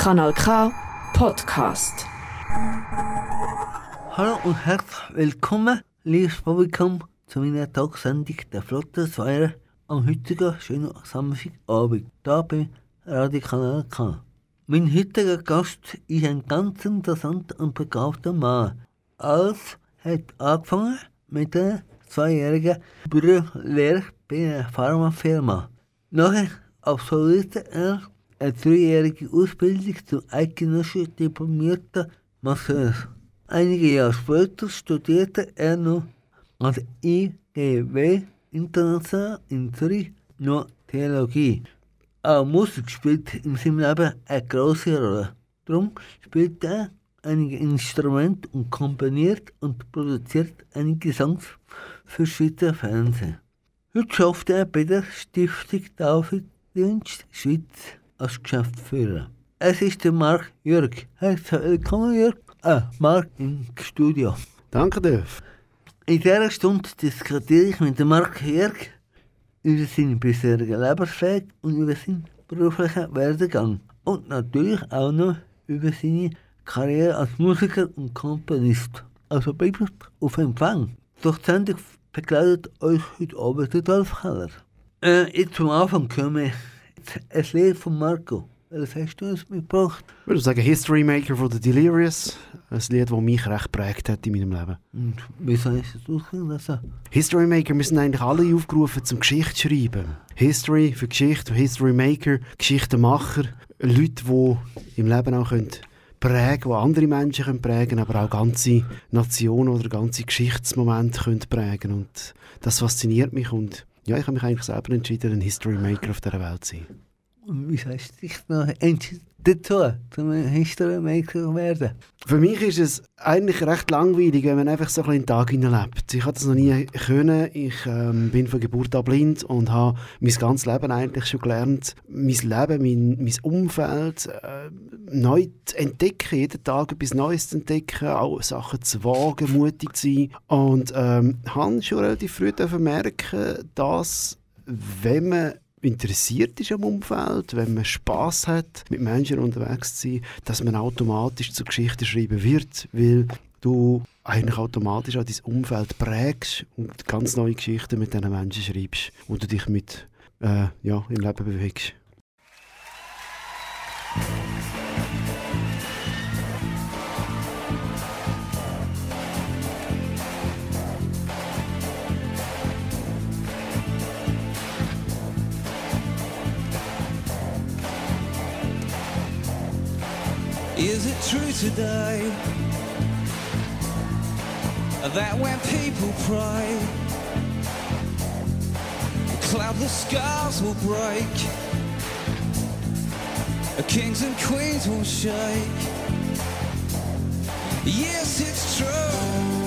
Kanal K Podcast. Hallo und herzlich willkommen, liebes Publikum, zu meiner Tagsendung der Flotte 2 am heutigen schönen Samstagabend, hier bei Radio Kanal K. Mein heutiger Gast ist ein ganz interessanter und begabter Mann. Alles hat angefangen mit einer zweijährigen Bürgerlehre bei einer Pharmafirma. Nachher absolvierte er eine dreijährige Ausbildung zum eidgenössischen diplomierten Masseur. Einige Jahre später studierte er noch an der IGW International in Zürich noch Theologie. Auch Musik spielt in seinem Leben eine große Rolle. Darum spielt er einige Instrumente und komponiert und produziert einige Songs für Schweizer Fernsehen. Heute schafft er bei der Stiftung Daviddienst Schweiz als Geschäftsführer. Es ist der Marc Jörg. Herzlich willkommen, Jörg. Ah, Marc im Studio. Danke, Dave. In dieser Stunde diskutiere ich mit dem Marc Jörg über seinen bisherigen Lebensweg und über seinen beruflichen Werdegang. Und natürlich auch noch über seine Karriere als Musiker und Komponist. Also bleibt auf Empfang. Durch die Sendung begleitet euch heute Abend der Dolph Keller. Äh, jetzt zum Anfang kommen ein Lied von Marco. Was hast du uns mitgebracht? Ich würde sagen History Maker von The Delirious. Ein Lied, das mich recht prägt hat in meinem Leben. Und wieso hast du es ausgelassen? History Maker, wir sind eigentlich alle aufgerufen zum Geschichte schreiben. History für Geschichte, History Maker, Geschichtenmacher. Leute, die im Leben auch können prägen die andere Menschen können prägen aber auch ganze Nationen oder ganze Geschichtsmomente können prägen Und das fasziniert mich und ja, ich habe mich eigentlich selber entschieden, ein History Maker auf dieser Welt zu sein. Wie du dich noch dazu, zum History Maker zu werden? Für mich ist es eigentlich recht langweilig, wenn man einfach so ein den Tag hineinlebt. Ich habe das noch nie können. Ich ähm, bin von Geburt an blind und habe mein ganzes Leben eigentlich schon gelernt, mein Leben, mein, mein Umfeld äh, neu zu entdecken, jeden Tag etwas Neues zu entdecken, auch Sachen zu wagen, mutig zu sein. Und ähm, habe schon relativ früh merken, dass wenn man interessiert ist am Umfeld, wenn man Spaß hat, mit Menschen unterwegs zu sein, dass man automatisch zu Geschichten schreiben wird, weil du eigentlich automatisch auch dein Umfeld prägst und ganz neue Geschichten mit diesen Menschen schreibst, wo du dich mit äh, ja, im Leben bewegst. Is it true today that when people pray, cloudless skies will break, kings and queens will shake? Yes, it's true.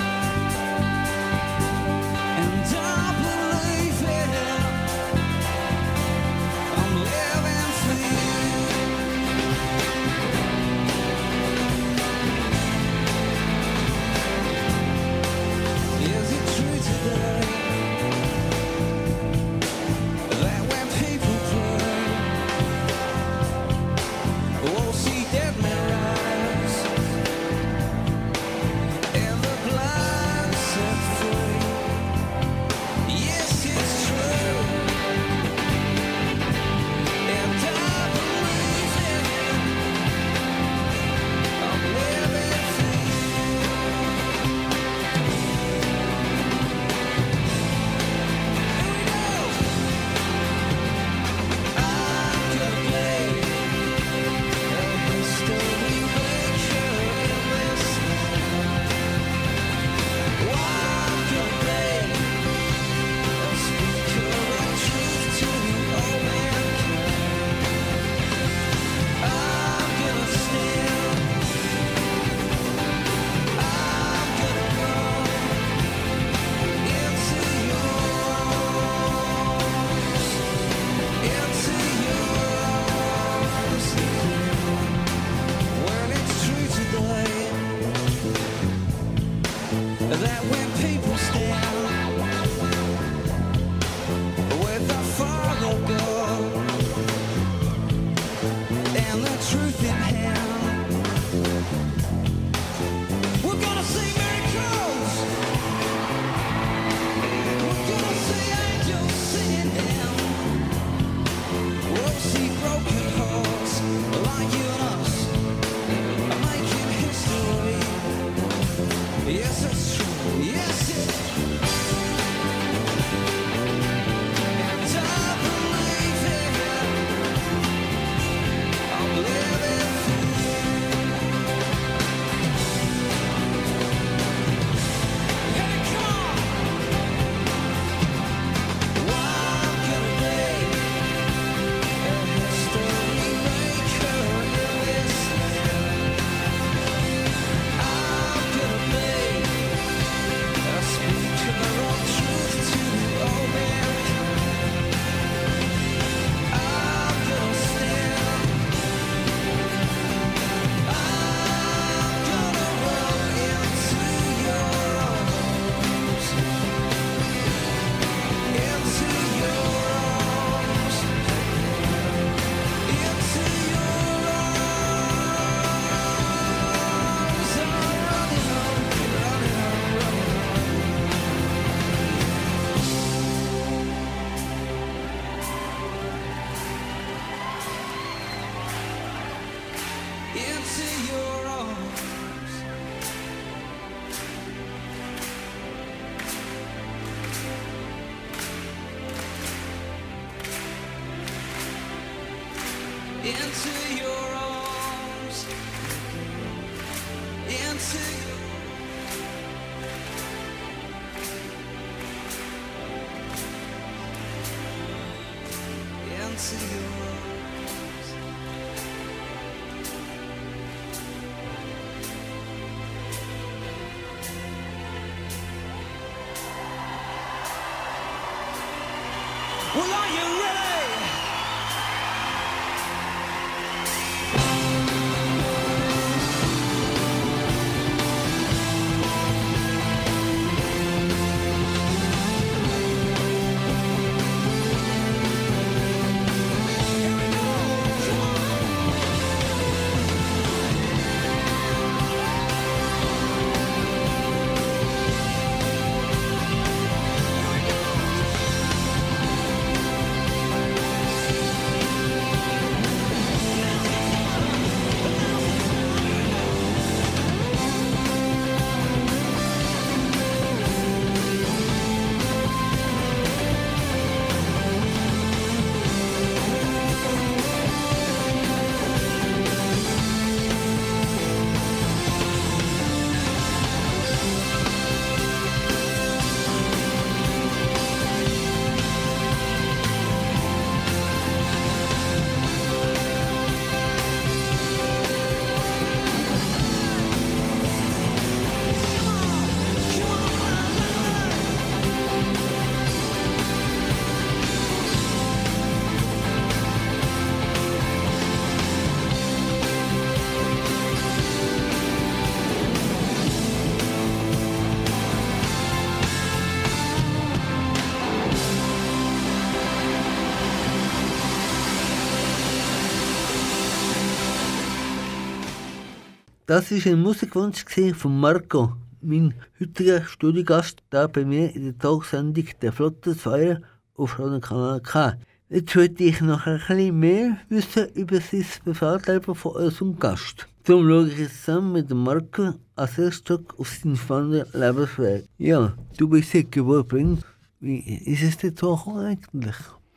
Das war ein Musikwunsch von Marco, mein heutiger Studiogast da bei mir in der Talksendung «Der Flotte 2» auf Radio Kanal K. Jetzt würde ich noch ein bisschen mehr wissen über sein Privatleben von unserem Gast. Darum schaue ich jetzt zusammen mit Marco als erstes auf seinen spannenden Lebensweg. Ja, du bist hier geboren. Wie ist es so gekommen eigentlich?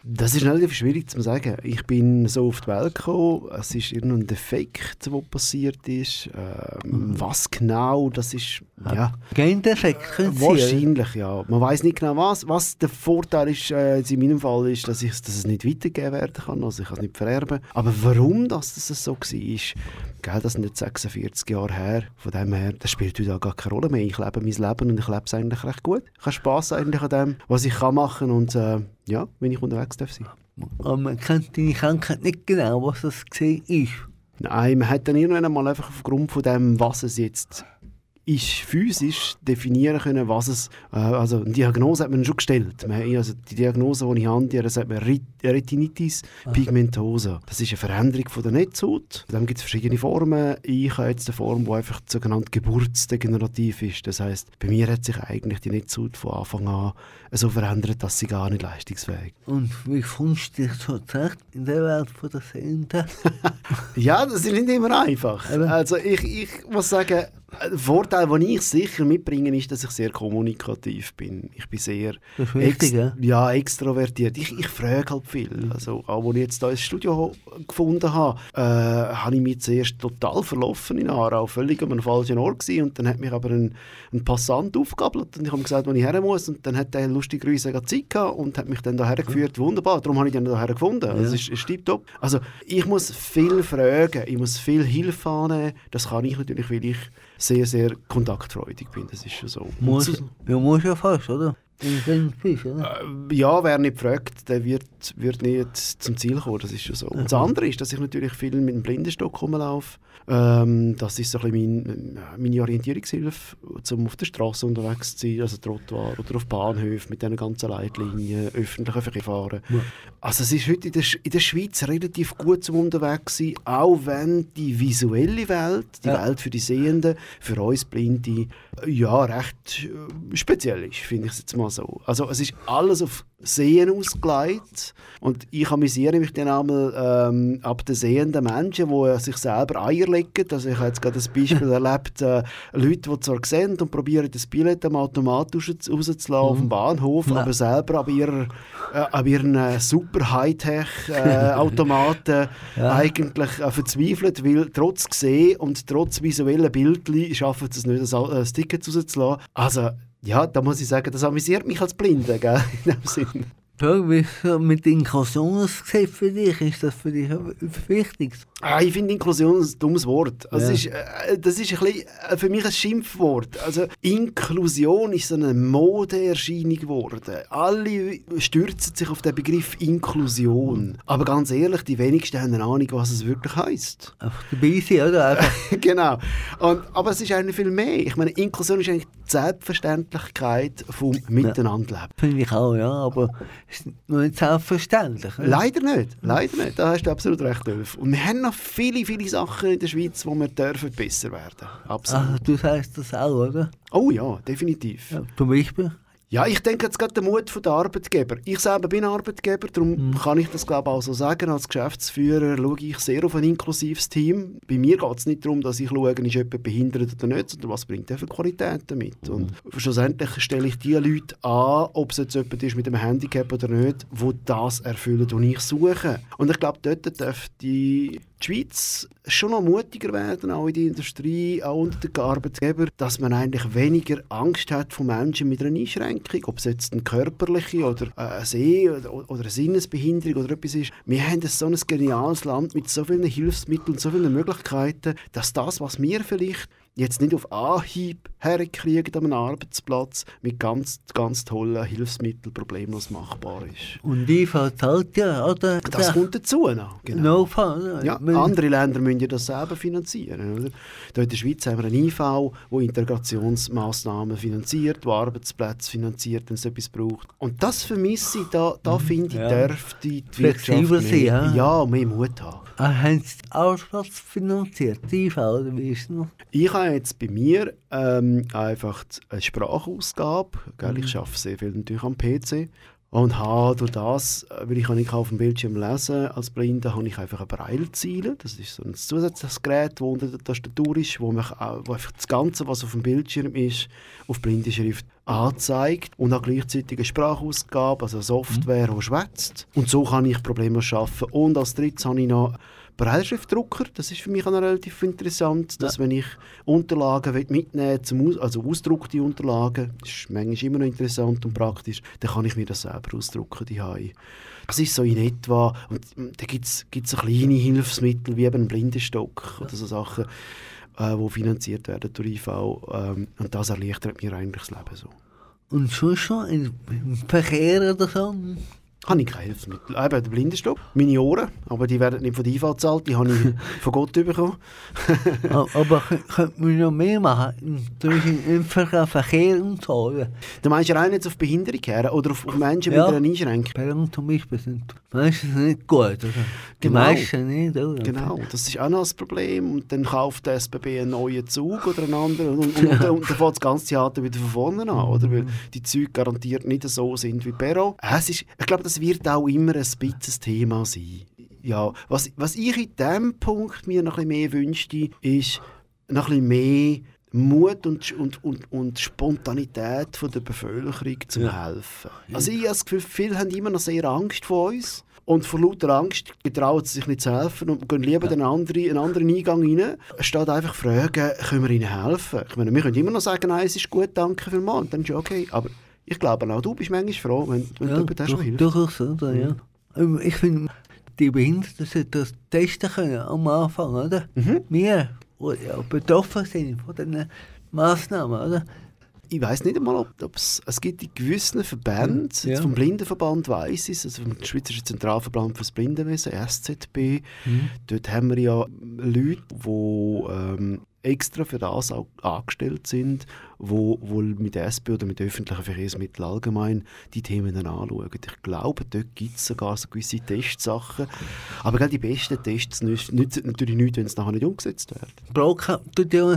Das ist relativ schwierig zu sagen. Ich bin so auf die Welt gekommen, es ist irgendein Defekt, der passiert ist. Ähm, was genau, das ist, ja, Gendefekt können Sie, wahrscheinlich, ja. Man weiß nicht genau was. Was der Vorteil ist, äh, in meinem Fall, ist, dass, ich, dass es nicht weitergegeben werden kann, also ich kann es nicht vererben. Aber warum das, das so war, ist, gell, das sind jetzt 46 Jahre her, von dem her, das spielt heute auch gar keine Rolle mehr. Ich lebe mein Leben und ich lebe es eigentlich recht gut. Ich habe Spass eigentlich an dem, was ich kann machen und äh, ja, wenn ich unterwegs darf sein. Aber man kennt deine Krankheit nicht genau, was das ist. Nein, man hat dann irgendwann mal einfach aufgrund von dem, was es jetzt ist physisch definieren können, was es, äh, also eine Diagnose hat man schon gestellt. Man, also die Diagnose, die ich habe, die sagt man Ret- Retinitis pigmentosa. Das ist eine Veränderung von der Netzhaut. Dann gibt es verschiedene Formen. Ich habe jetzt eine Form, die einfach sogenannt geburtsdegenerativ ist. Das heißt, bei mir hat sich eigentlich die Netzhaut von Anfang an so verändert, dass sie gar nicht leistungsfähig Und wie findest du dich so zurecht in der Welt von der Sehenden? Ja, das ist nicht immer einfach. Also ich, ich muss sagen, Vorteil, den ich sicher mitbringe, ist, dass ich sehr kommunikativ bin. Ich bin sehr Das wichtig, ja? extrovertiert. Ich, ich frage halt viel. Also, auch als ich jetzt hier ins Studio gefunden habe, äh, habe ich mich zuerst total verlaufen in Aarau, völlig an einem falschen Ort gewesen. Und dann hat mich aber ein, ein Passant aufgegabelt und ich habe gesagt, wo ich her muss. Und dann hat er lustigerweise Zeit gehabt und hat mich dann hierher geführt. Wunderbar, darum habe ich ihn hierher gefunden. Also, Ja. es ist, ist tipptopp. Also ich muss viel fragen, ich muss viel Hilfe annehmen. Das kann ich natürlich, weil ich sehr, sehr kontaktfreudig bin. Das ist schon so. Muss, ja, muss ja fast, oder? Bist, oder? äh, ja, wer nicht fragt, der wird, wird nicht zum Ziel kommen, das ist schon so. Und das andere ist, dass ich natürlich viel mit dem Blindenstock rumlaufe. Ähm, das ist so ein bisschen mein, meine Orientierungshilfe, um auf der Straße unterwegs zu sein, also Trottoir oder auf Bahnhöfen mit diesen ganzen Leitlinien, öffentlichen Verkehr fahren. Ja. Also es ist heute in der, Sch- in der Schweiz relativ gut zum unterwegs sein, auch wenn die visuelle Welt, die Ja. Welt für die Sehenden, für uns Blinde, äh, ja, recht äh, speziell ist, finde ich es jetzt mal so. Also es ist alles auf Sehen ausgelegt und ich amüsiere mich dann einmal ähm, ab den sehenden Menschen, die sich selber Eier legen. Also ich habe jetzt gerade das Beispiel erlebt, äh, Leute, die zwar sehen und probieren das Billett am Automat raus- rauszulassen auf dem Bahnhof, Ja. aber selber ab, ihrer, äh, ihren äh, super Hightech-Automaten Ja. eigentlich äh, verzweifelt, weil trotz gesehen und trotz visuellen Bildchen schaffen sie es nicht, das, äh, das Ticket rauszulassen. Also ja, da muss ich sagen, das amüsiert mich als Blinde, gell? in dem Sinn. Ja, wie mit Inklusion für dich, ist das für dich wichtig? Ah, ich finde Inklusion ein dummes Wort. Also Ja. ist, äh, das ist ein bisschen, äh, für mich ein Schimpfwort. Also Inklusion ist so eine Modeerscheinung geworden. Alle stürzen sich auf den Begriff Inklusion. Aber ganz ehrlich, die wenigsten haben eine Ahnung, was es wirklich heißt. Einfach dabei sein, oder? Genau. Und, aber es ist eigentlich viel mehr. Ich meine, Inklusion ist eigentlich die Selbstverständlichkeit vom Miteinanderleben. finde ich auch, ja, aber ist noch nicht selbstverständlich. ne? Leider nicht, leider nicht. Da hast du absolut recht, Ulf. Und wir haben noch viele, viele Sachen in der Schweiz, wo wir dürfen besser werden. Absolut. Ah, du sagst das auch, oder? Oh ja, definitiv. Ja, zum Beispiel? Ja, ich denke jetzt gerade der Mut der Arbeitgeber. Ich selber bin Arbeitgeber, darum kann ich das glaube auch so sagen. Als Geschäftsführer schaue ich sehr auf ein inklusives Team. Bei mir geht es nicht darum, dass ich schaue, ist jemand behindert oder nicht, sondern was bringt er für Qualitäten mit. Und schlussendlich stelle ich die Leute an, ob es jetzt jemand ist mit einem Handicap oder nicht, wo das erfüllen, was ich suche. Und ich glaube, dort darf die die Schweiz schon noch mutiger werden, auch in der Industrie, auch unter den Arbeitgebern, dass man eigentlich weniger Angst hat von Menschen mit einer Einschränkung, ob es jetzt eine körperliche oder äh, eine Seh- oder, eine Sinnesbehinderung oder etwas ist. Wir haben so ein geniales Land mit so vielen Hilfsmitteln so vielen Möglichkeiten, dass das, was wir vielleicht jetzt nicht auf Anhieb herkriegen an einem Arbeitsplatz, mit ganz, ganz tollen Hilfsmitteln problemlos machbar ist. Und IV zahlt ja, oder? Das kommt dazu noch. Genau. No-Fall, oder? Ja, Weil- andere Länder müssen ja das selber finanzieren. Oder? Hier in der Schweiz haben wir einen IV, der Integrationsmaßnahmen finanziert, der Arbeitsplätze finanziert, wenn es etwas braucht. Und das vermisse ich, da, da finde ich, Mhm. Ja. dürfte die Flexibel sein, mehr, ja. ja, mehr Mut haben. Ah, haben Sie den Arbeitsplatz finanziert, die IV, oder wie ist es noch? Ich habe jetzt bei mir ähm, einfach eine Sprachausgabe. Gell? Mhm. Ich arbeite sehr viel natürlich am PC. Und habe durch das, äh, weil ich kann nicht auf dem Bildschirm lesen als Blinde, habe ich einfach ein Brailleziele. Das ist so ein zusätzliches Gerät, das unter der Tastatur ist, wo, mich, wo einfach das Ganze, was auf dem Bildschirm ist, auf blinde Schrift anzeigt. Und auch gleichzeitig eine Sprachausgabe, also eine Software, die schwätzt. Und so kann ich problemlos arbeiten. Und als drittes habe ich noch Brailleschriftdrucker, das ist für mich auch relativ interessant, dass wenn ich Unterlagen will mitnehmen zum Aus also ausdruckte Unterlagen, das ist manchmal immer noch interessant und praktisch, dann kann ich mir das selber ausdrucken die Das ist so in etwa, und mm, da gibt es so kleine Hilfsmittel wie eben ein Blindenstock oder so Sachen, äh, die finanziert werden durch IV ähm, und das erleichtert mir eigentlich das Leben so. Und schon schon im Verkehr oder so? Habe ich keine Hilfsmittel. Eben der Blindenstock, meine Ohren, aber die werden nicht von der IV gezahlt, die habe ich von Gott bekommen. Aber kö- könnte man noch mehr machen? Im Ver- Verkehr und so. Du meinst ja auch nicht auf Behinderung her oder auf, Menschen Ja. mit einer Einschränkung? Perlen zum Beispiel sind meistens nicht gut. Oder? Die Genau. meisten nicht. Oder? Genau, das ist auch noch das Problem. Und dann kauft der SBB einen neuen Zug oder einen anderen und, und, und, und dann fängt das ganze Theater wieder von vorne an, oder? Weil die Züge garantiert nicht so sind wie Perro. Es ist, ich glaube, das wird auch immer ein bisschen Thema sein. Ja, was, was ich in diesem Punkt mir noch ein bisschen mehr wünschte, ist noch ein bisschen mehr Mut und, und, und, und Spontanität von der Bevölkerung zum Ja. Helfen. Also ich habe das Gefühl, viele haben immer noch sehr Angst vor uns. Und vor lauter Angst getrauen sie sich nicht zu helfen und gehen lieber den anderen, einen anderen Eingang rein. Statt einfach fragen, können wir ihnen helfen? Ich meine, wir können immer noch sagen, nein, es ist gut, danke vielmals. Und dann ist ja okay. Aber ich glaube auch, du bist manchmal froh, wenn, wenn Ja, du der durch, hilft. durchaus, oder? Ja. Ähm, Ich finde, die Behinderten sollten das testen können am Anfang, oder? Mhm. Wir, die ja betroffen sind von diesen Massnahmen, oder? Ich weiß nicht einmal, ob es, es gibt in gewissen Verbänden, Ja. jetzt vom Blindenverband weiss ich es, also vom Schweizerischen Zentralverband fürs Blindenwesen, SZB, dort haben wir ja Leute, die ähm, extra für das auch angestellt sind, wo wohl mit der SP oder mit öffentlichen Verkehrsmitteln allgemein die Themen dann anschauen. Ich glaube, dort gibt es sogar so gewisse Testsachen. Aber gell, die besten Tests nützen natürlich nichts, wenn sie nachher nicht umgesetzt werden. Broker tut ja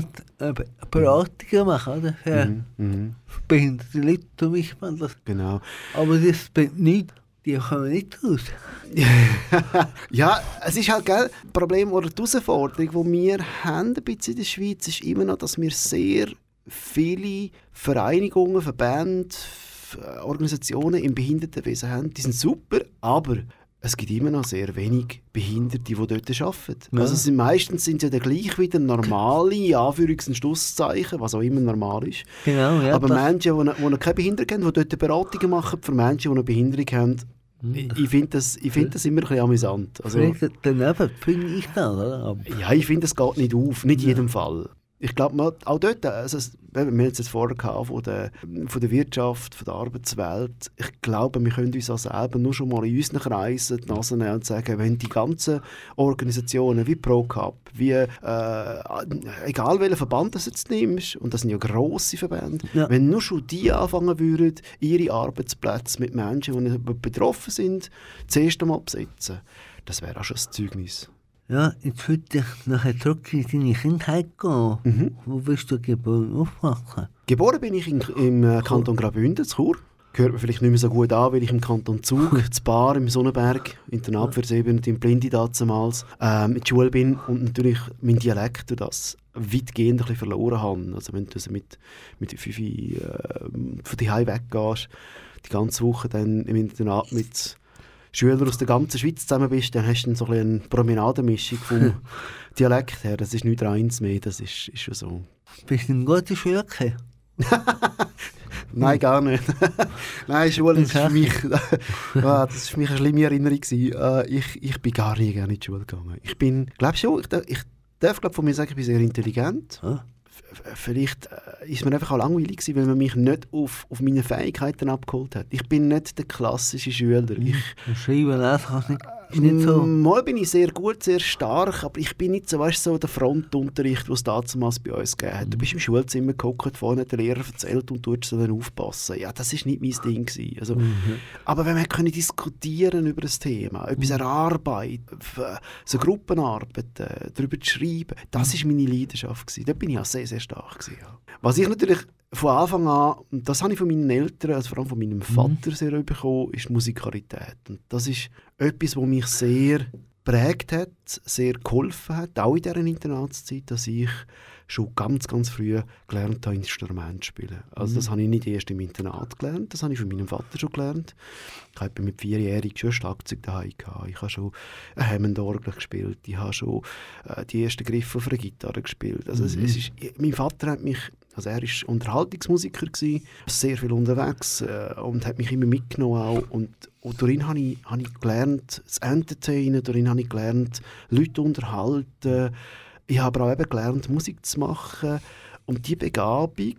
Beratungen machen, oder? Für Mhm. Mhm. behinderte Leute Beispiel. Das, Genau. aber das bringt nichts, die kommen nicht raus. Ja, es ist halt gell, das Problem oder die Herausforderung, die wir haben in der Schweiz, ist immer noch, dass wir sehr viele Vereinigungen, Verbände, Organisationen im Behindertenwesen haben. Die sind super, aber es gibt immer noch sehr wenig Behinderte, die dort arbeiten. Ja. Also sind, meistens sind ja dann gleich wieder normale, in Anführungs- und Schlusszeichen, was auch immer normal ist. Genau, ja. aber das- Menschen, die, die noch keine Behinderung haben, die dort Beratungen machen für Menschen, die eine Behinderung haben, ich, ich finde das, ich find das immer ein bisschen amüsant. Also, daneben finde ich das, oder? Ja, ich finde, es geht nicht auf, nicht in jedem Fall. Ich glaube, auch dort, also, wir haben es jetzt vorher gehabt, von der, von der Wirtschaft, von der Arbeitswelt. Ich glaube, wir können uns auch selber nur schon mal in unseren Kreisen die Nase nehmen und sagen, wenn die ganzen Organisationen wie ProCup, wie, äh, egal welchen Verband du jetzt nimmst, und das sind ja grosse Verbände, Ja. wenn nur schon die anfangen würden, ihre Arbeitsplätze mit Menschen, die betroffen sind, zuerst einmal besetzen, das wäre auch schon ein Zeugnis. Ja, jetzt würde ich nachher zurück in deine Kindheit gehen. Mhm. Wo bist du geboren und aufgewachsen? Geboren bin ich in, im äh, Kanton Graubünden, zu Chur. Hört mir vielleicht nicht mehr so gut an, weil ich im Kanton Zug, zu Bar im Sonnenberg, Internat für Sehbehinderte in Blinde damals, ähm, in der Schule bin und natürlich mein Dialekt durch das weitgehend ein bisschen verloren habe. Also wenn du also mit, mit fünf äh, von die weggehst, die ganze Woche dann im Internat mit Schülern aus der ganzen Schweiz zusammen bist, dann hast du so ein eine Promenadenmischung vom Dialekt her. Das ist nicht eins mehr, das ist, ist schon so. Bist du in gute Schule gekommen? Nein, gar nicht. Nein, Schule ist für mich, ah, das ist für mich eine schlimme Erinnerung. gewesen. Äh, ich, ich bin gar nie gerne in die Schule gegangen. Ich bin, glaube schon, ich, darf- ich darf glaub, von mir sagen, ich bin sehr intelligent. Ah. Vielleicht äh, ist mir einfach auch langweilig gewesen, weil man mich nicht auf, auf meine Fähigkeiten abgeholt hat. Ich bin nicht der klassische Schüler. Ich, Schreiben, lesen kannst nicht, ist nicht so. Mal bin ich sehr gut, sehr stark, aber ich bin nicht so, weißt, so der Frontunterricht, den es damals bei uns gegeben hat. Du bist im Schulzimmer gehockt, vorne hat der Lehrer erzählt und du musst dann aufpassen. Ja, das ist nicht mein Ding. Gewesen. Also, Aber wenn wir können diskutieren über das Thema, etwas erarbeiten, f- so Gruppenarbeiten, darüber zu schreiben, das ist meine Leidenschaft. Gewesen. Da bin ich auch sehr, sehr stark. Gewesen, ja. Was ich natürlich von Anfang an, und das habe ich von meinen Eltern, also vor allem von meinem Vater sehr bekommen, ist Musikalität. Und das ist etwas, was mich sehr prägt hat, sehr geholfen hat, auch in dieser Internatszeit, dass ich schon ganz, ganz früh gelernt habe, Instrument zu spielen. Also das habe ich nicht erst im Internat gelernt, das habe ich von meinem Vater schon gelernt. Ich habe mit vierjährig schon Schlagzeug daheim gehabt. Ich habe schon eine Hammond-Orgel gespielt. Ich habe schon äh, die ersten Griffe auf einer Gitarre gespielt. Also es, es ist, mein Vater hat mich, also er ist Unterhaltungsmusiker gewesen, sehr viel unterwegs äh, und hat mich immer mitgenommen auch. Und, und darin habe ich, habe ich gelernt, zu entertainen, darin habe ich gelernt, Leute unterhalten. Ich habe aber auch eben gelernt, Musik zu machen. Und die Begabung,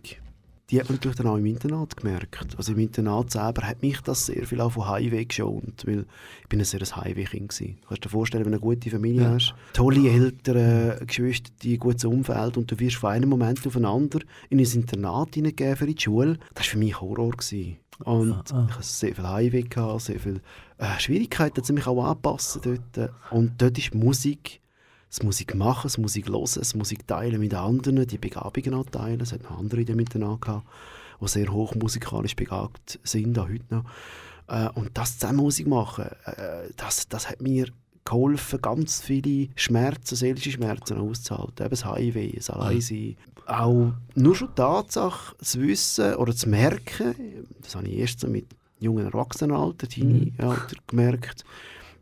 die hat man natürlich dann auch im Internat gemerkt. Also im Internat selber hat mich das sehr viel auch von Highway geschont, weil ich bin ein sehr Highway-Kind gewesen. Kannst du dir vorstellen, wenn du eine gute Familie Ja. hast, tolle Eltern, Geschwister, ein gutes Umfeld und du wirst von einem Moment auf den anderen in ein Internat hineingegeben für die Schule. Das war für mich Horror. Gewesen. Und Ah, ah. ich hatte sehr viel Highway, gehabt, sehr viele äh, Schwierigkeiten, um mich auch anpassen dort. Und dort ist Musik das Musik machen, das Musik hören, das Musik teilen mit anderen, die Begabungen auch teilen. Es hat noch andere dem Internat gehabt, die sehr hoch musikalisch begabt sind, auch heute noch. Äh, und das zusammen Musik machen, äh, das, das hat mir geholfen, ganz viele Schmerzen, seelische Schmerzen auszuhalten. Eben das Heimweh, das Alleinsein. Auch nur schon die Tatsache zu wissen oder zu merken, das habe ich erst so mit jungen Erwachsenenalter, Teenie-Alter gemerkt,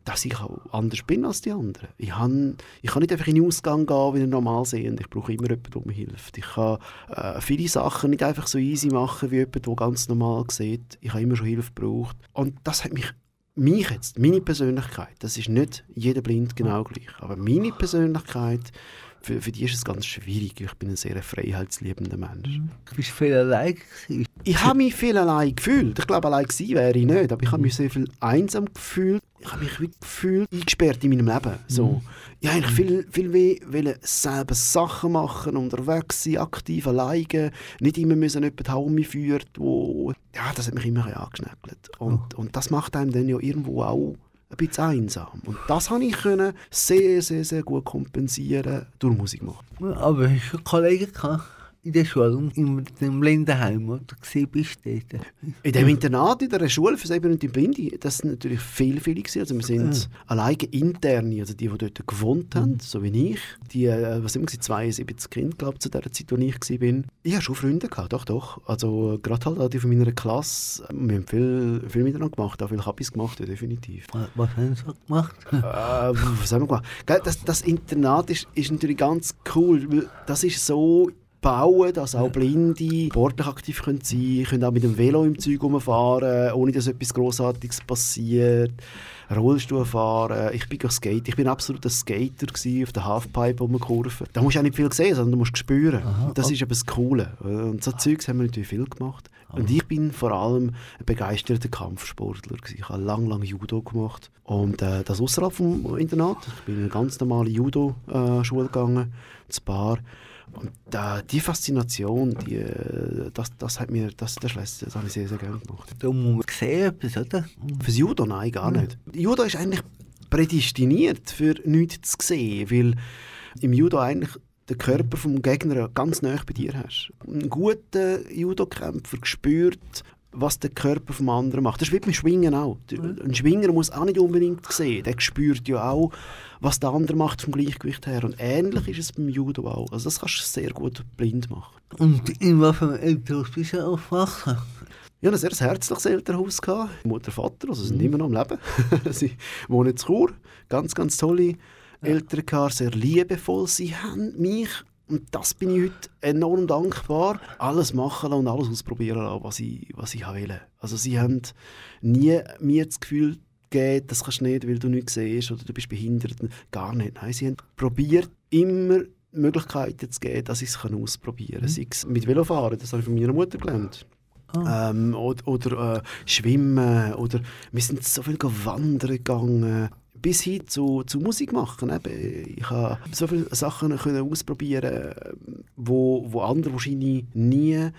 dass ich auch anders bin als die anderen. Ich, han, ich kann nicht einfach in den Ausgang gehen wie ein Normalsehender. Ich brauche immer jemanden, der mir hilft. Ich kann äh, viele Sachen nicht einfach so easy machen wie jemand, der ganz normal sieht. Ich habe immer schon Hilfe gebraucht. Und das hat mich, mich jetzt, meine Persönlichkeit, das ist nicht jeder blind genau gleich, aber meine Persönlichkeit, für, für die ist es ganz schwierig. Ich bin ein sehr freiheitsliebender Mensch. Du bist viel allein gewesen. Ich habe mich viel allein gefühlt. Ich glaube, allein gewesen wäre ich nicht, aber ich habe mich sehr viel einsam gefühlt. Ich habe mich wie gefühlt eingesperrt in meinem Leben. So. Ich wollte eigentlich viel, viel mehr wollen selber Sachen machen, unterwegs sein, aktiv, alleine. Nicht immer müssen jemand haben mich führt, wo... Ja, das hat mich immer ein angeschnäckelt. Und, und das macht einem dann ja irgendwo auch ein bisschen einsam. Und das habe ich können sehr, sehr, sehr gut kompensieren durch Musik machen. Aber hast du einen Kollegen gehabt in der Schule und in dem Blindenheim, wo du gesehen bist dort? In dem Internat, in der Schule für Sehbehinderte und Blinde, das sind natürlich viele, viele gewesen. Also wir sind alleine interne, also die, die dort gewohnt haben, so wie ich. Die, äh, was sind wir, gewesen? 72 Kinder, glaube ich, zu der Zeit, als ich war. Ich hatte schon Freunde, gehabt, doch, doch. Also gerade halt die von meiner Klasse. Wir haben viel, viel miteinander gemacht, auch viele Kabis gemacht, ja, definitiv. Was, haben sie gemacht? äh, was haben wir gemacht? Das, das Internat ist, ist natürlich ganz cool, weil das ist so bauen, dass auch Blinde sportlich aktiv können sein können, auch mit dem Velo im Zeug rumfahren, ohne dass etwas Grossartiges passiert. Rollstuhl fahren. Ich bin Skate. Ich bin absolut ein Skater gewesen, auf der Halfpipe rumkurven. Da musst du auch nicht viel sehen, sondern du musst spüren. Aha. Das ist eben das Coole. Und so Zeugs haben wir natürlich viel gemacht. Und ich bin vor allem ein begeisterter Kampfsportler. Ich habe lang, lang Judo gemacht. Und äh, das außerhalb vom Internat. Ich bin in eine ganz normale Judo-Schule gegangen, zu Bar. Und äh, die Faszination, die, äh, das, das hat mir, das, das, das, das habe ich sehr, sehr gerne gemacht. Da muss man sehen, etwas, oder? Fürs Judo nein, gar nicht. Judo ist eigentlich prädestiniert für nichts zu sehen, weil im Judo eigentlich den Körper vom Gegner ganz nah bei dir hast. Ein guter Judo-Kämpfer spürt, was der Körper vom anderen macht. Das ist wie beim Schwingen auch. Ein Schwinger muss auch nicht unbedingt sehen. Der spürt ja auch, was der andere macht vom Gleichgewicht her. Und ähnlich ist es beim Judo auch. Also das kannst du sehr gut blind machen. Und in einem Elternhaus bist du aufgewachsen? Ich hatte ein sehr herzliches Elternhaus. gehabt. Mutter, Vater, also sind immer noch am Leben. sie wohnen in Chur. Ganz, ganz tolle Eltern, gehabt, sehr liebevoll. Sie haben mich, und das bin ich heute enorm dankbar, alles machen und alles ausprobieren lassen, was ich, was ich wollte. Also sie haben nie mir das Gefühl gegeben, das kannst du nicht, weil du nichts siehst oder du bist behindert. Gar nicht. Nein, sie haben probiert, immer Möglichkeiten zu geben, dass ich es ausprobieren kann. Sei es mit Velofahren, das habe ich von meiner Mutter gelernt. Ähm, oder oder äh, Schwimmen. Oder wir sind so viel wandern gegangen. Bis hin zu, zu Musik machen. Eben. Ich habe so viele Sachen können ausprobieren, wo, wo andere wahrscheinlich nie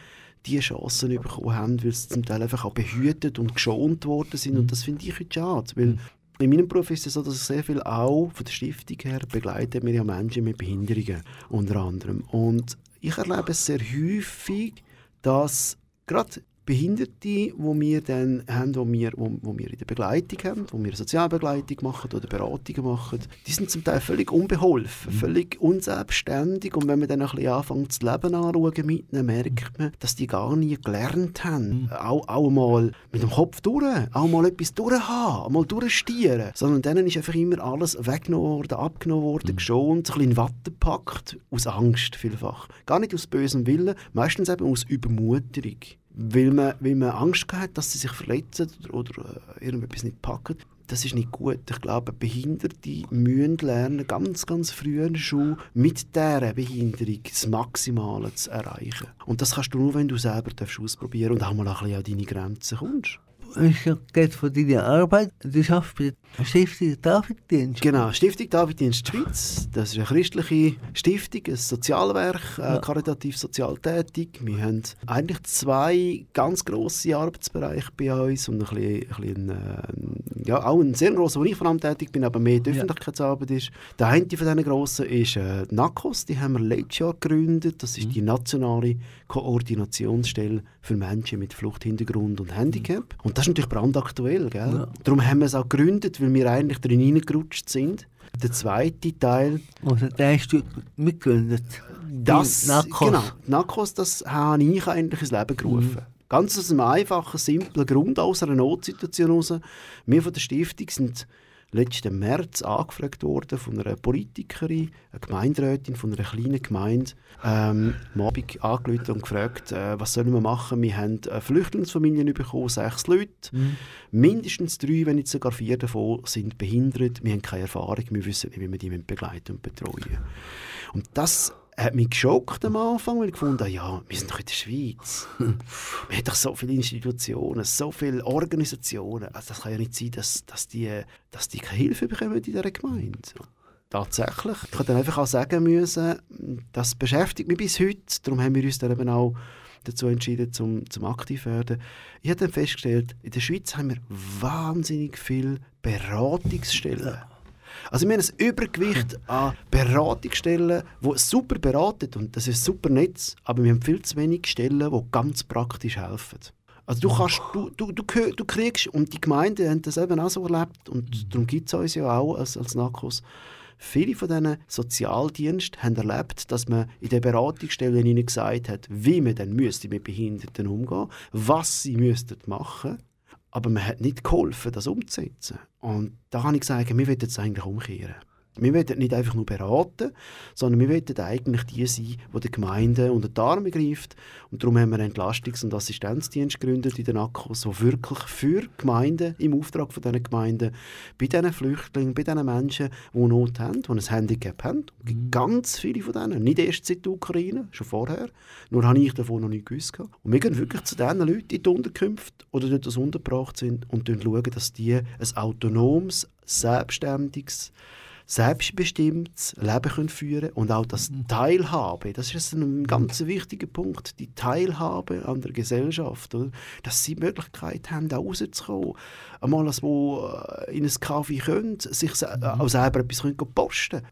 die Chancen bekommen haben, weil sie zum Teil einfach auch behütet und geschont worden sind. Und das finde ich heute schade, weil in meinem Beruf ist es so, dass ich sehr viel auch von der Stiftung her begleite wir ja Menschen mit Behinderungen unter anderem. Und ich erlebe es sehr häufig, dass gerade Behinderte, die wir dann haben, wo wir, wo, wo wir in der Begleitung haben, wo wir Sozialbegleitung machen oder Beratungen machen, die sind zum Teil völlig unbeholfen, völlig unselbstständig. Und wenn man dann ein bisschen anfängt, das Leben anzuschauen mit ihnen, merkt man, dass die gar nie gelernt haben, auch, auch mal mit dem Kopf durch, auch mal etwas durchhaben, mal durchstieren, sondern denen ist einfach immer alles weggenommen worden, abgenommen worden, geschont, so ein bisschen in Watte gepackt, aus Angst vielfach. Gar nicht aus bösem Willen, meistens eben aus Übermuterung. Weil man, weil man Angst hat, dass sie sich verletzen oder, oder äh, irgendetwas nicht packen. das ist nicht gut. Ich glaube, Behinderte müssen lernen, ganz, ganz früh Schule mit dieser Behinderung das Maximale zu erreichen. Und das kannst du nur, wenn du selber darfst ausprobieren und auch mal ein bisschen an deine Grenzen kommst. Ich geht von deiner Arbeit, du schaffst bei der Stiftung Daviddienst. Genau, Stiftung Daviddienst Schweiz, das ist eine christliche Stiftung, ein Sozialwerk, äh, Ja. karitativ sozial tätig. Wir haben eigentlich zwei ganz grosse Arbeitsbereiche bei uns und ein bisschen, ein bisschen äh, ja, auch ein sehr grosser, wo ich vor allem tätig bin, aber mehr die Ja. Öffentlichkeitsarbeit ist. Der eine von diesen grossen ist äh, NACOS, die haben wir letztes Jahr gegründet. Das ist Mhm. die nationale Koordinationsstelle für Menschen mit Fluchthintergrund und Handicap. Und das ist natürlich brandaktuell. Gell? Ja. Darum haben wir es auch gegründet, weil wir eigentlich drin reingerutscht sind. Der zweite Teil, Also der du mitgegründet. das, Die Narcos. genau, Narcos, das habe ich eigentlich ins Leben gerufen. Ganz aus einem einfachen, simplen Grund, aus einer Notsituation heraus. Wir von der Stiftung sind letzten März angefragt worden von einer Politikerin, einer Gemeinderätin von einer kleinen Gemeinde, ähm, am Abend angerufen und gefragt, äh, was sollen wir machen. Wir haben äh, Flüchtlingsfamilien bekommen, sechs Leute. Mindestens drei, wenn nicht sogar vier davon, sind behindert. Wir haben keine Erfahrung, wir wissen nicht, wie wir die begleiten und betreuen. Und das hat mich geschockt am Anfang, weil ich gefunden habe, ja, wir sind doch in der Schweiz. wir haben doch so viele Institutionen, so viele Organisationen. Also das kann ja nicht sein, dass, dass, die, dass die keine Hilfe bekommen in dieser Gemeinde. Tatsächlich. Ich habe dann einfach auch sagen müssen, das beschäftigt mich bis heute. Darum haben wir uns dann eben auch dazu entschieden, zum, zum aktiv werden. Ich habe dann festgestellt, in der Schweiz haben wir wahnsinnig viele Beratungsstellen. Also wir haben ein Übergewicht an Beratungsstellen, die super beraten und das ist super Netz, aber wir haben viel zu wenig Stellen, die ganz praktisch helfen. Also du, kannst, du, du, du, du kriegst, und die Gemeinden haben das eben auch so erlebt, und darum gibt es uns ja auch als, als NACOS, viele von diesen Sozialdiensten haben erlebt, dass man in den Beratungsstellen ihnen gesagt hat, wie man dann müsste mit Behinderten umgehen was sie müssten machen aber man hat nicht geholfen, das umzusetzen. Und da habe ich gesagt, wir wollen es eigentlich umkehren. Wir wollen nicht einfach nur beraten, sondern wir wollen eigentlich die sein, die die Gemeinde unter die Arme greift. Und darum haben wir einen Entlastungs- und Assistenzdienst gegründet in den ACOS, der wirklich für Gemeinden, im Auftrag von diesen Gemeinden, bei diesen Flüchtlingen, bei diesen Menschen, die Not haben, die ein Handicap haben, es gibt ganz viele von denen, nicht erst seit der Ukraine, schon vorher, nur habe ich davon noch nicht gewusst. gehabt. Und wir gehen wirklich zu diesen Leuten in die Unterkünfte oder dort, sie untergebracht sind und schauen, dass die ein autonomes, selbstständiges, selbstbestimmtes Leben können führen und auch das Teilhabe, das ist ein ganz wichtiger Punkt, die Teilhabe an der Gesellschaft, oder? dass sie die Möglichkeit haben, da rauszukommen, einmal als wo äh, in ein Kaffee können, sich äh, auch selber etwas können posten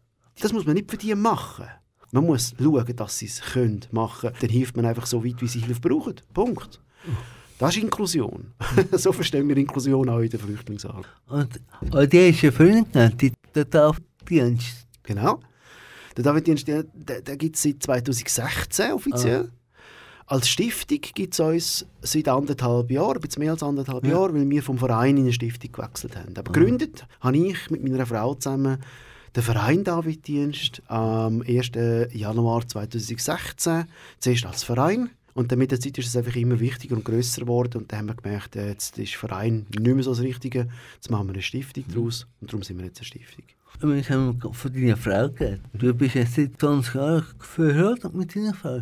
Das muss man nicht für die machen. Man muss schauen, dass sie es können machen. Dann hilft man einfach so weit, wie sie Hilfe brauchen. Punkt. Das ist Inklusion. so verstehen wir Inklusion auch in der Flüchtlingsarbeit. Und, und der ist ja Freund genannt, die- der Daviddienst. Genau. Der Daviddienst, der, der, gibt es seit 2016 offiziell. Als Stiftung gibt es uns seit anderthalb Jahren, ein bisschen mehr als anderthalb Ja. Jahre, weil wir vom Verein in eine Stiftung gewechselt haben. Aber gegründet habe ich mit meiner Frau zusammen den Verein Daviddienst am 1. Januar 2016. Zuerst als Verein. Und dann mit der Zeit ist es einfach immer wichtiger und grösser geworden. Und dann haben wir gemerkt, äh, jetzt ist Verein nicht mehr so das Richtige. Jetzt machen wir eine Stiftung daraus. Und darum sind wir jetzt eine Stiftung. Wir haben von deiner Frau geredet. Du bist jetzt seit 20 Jahren verheiratet mit deiner Frau.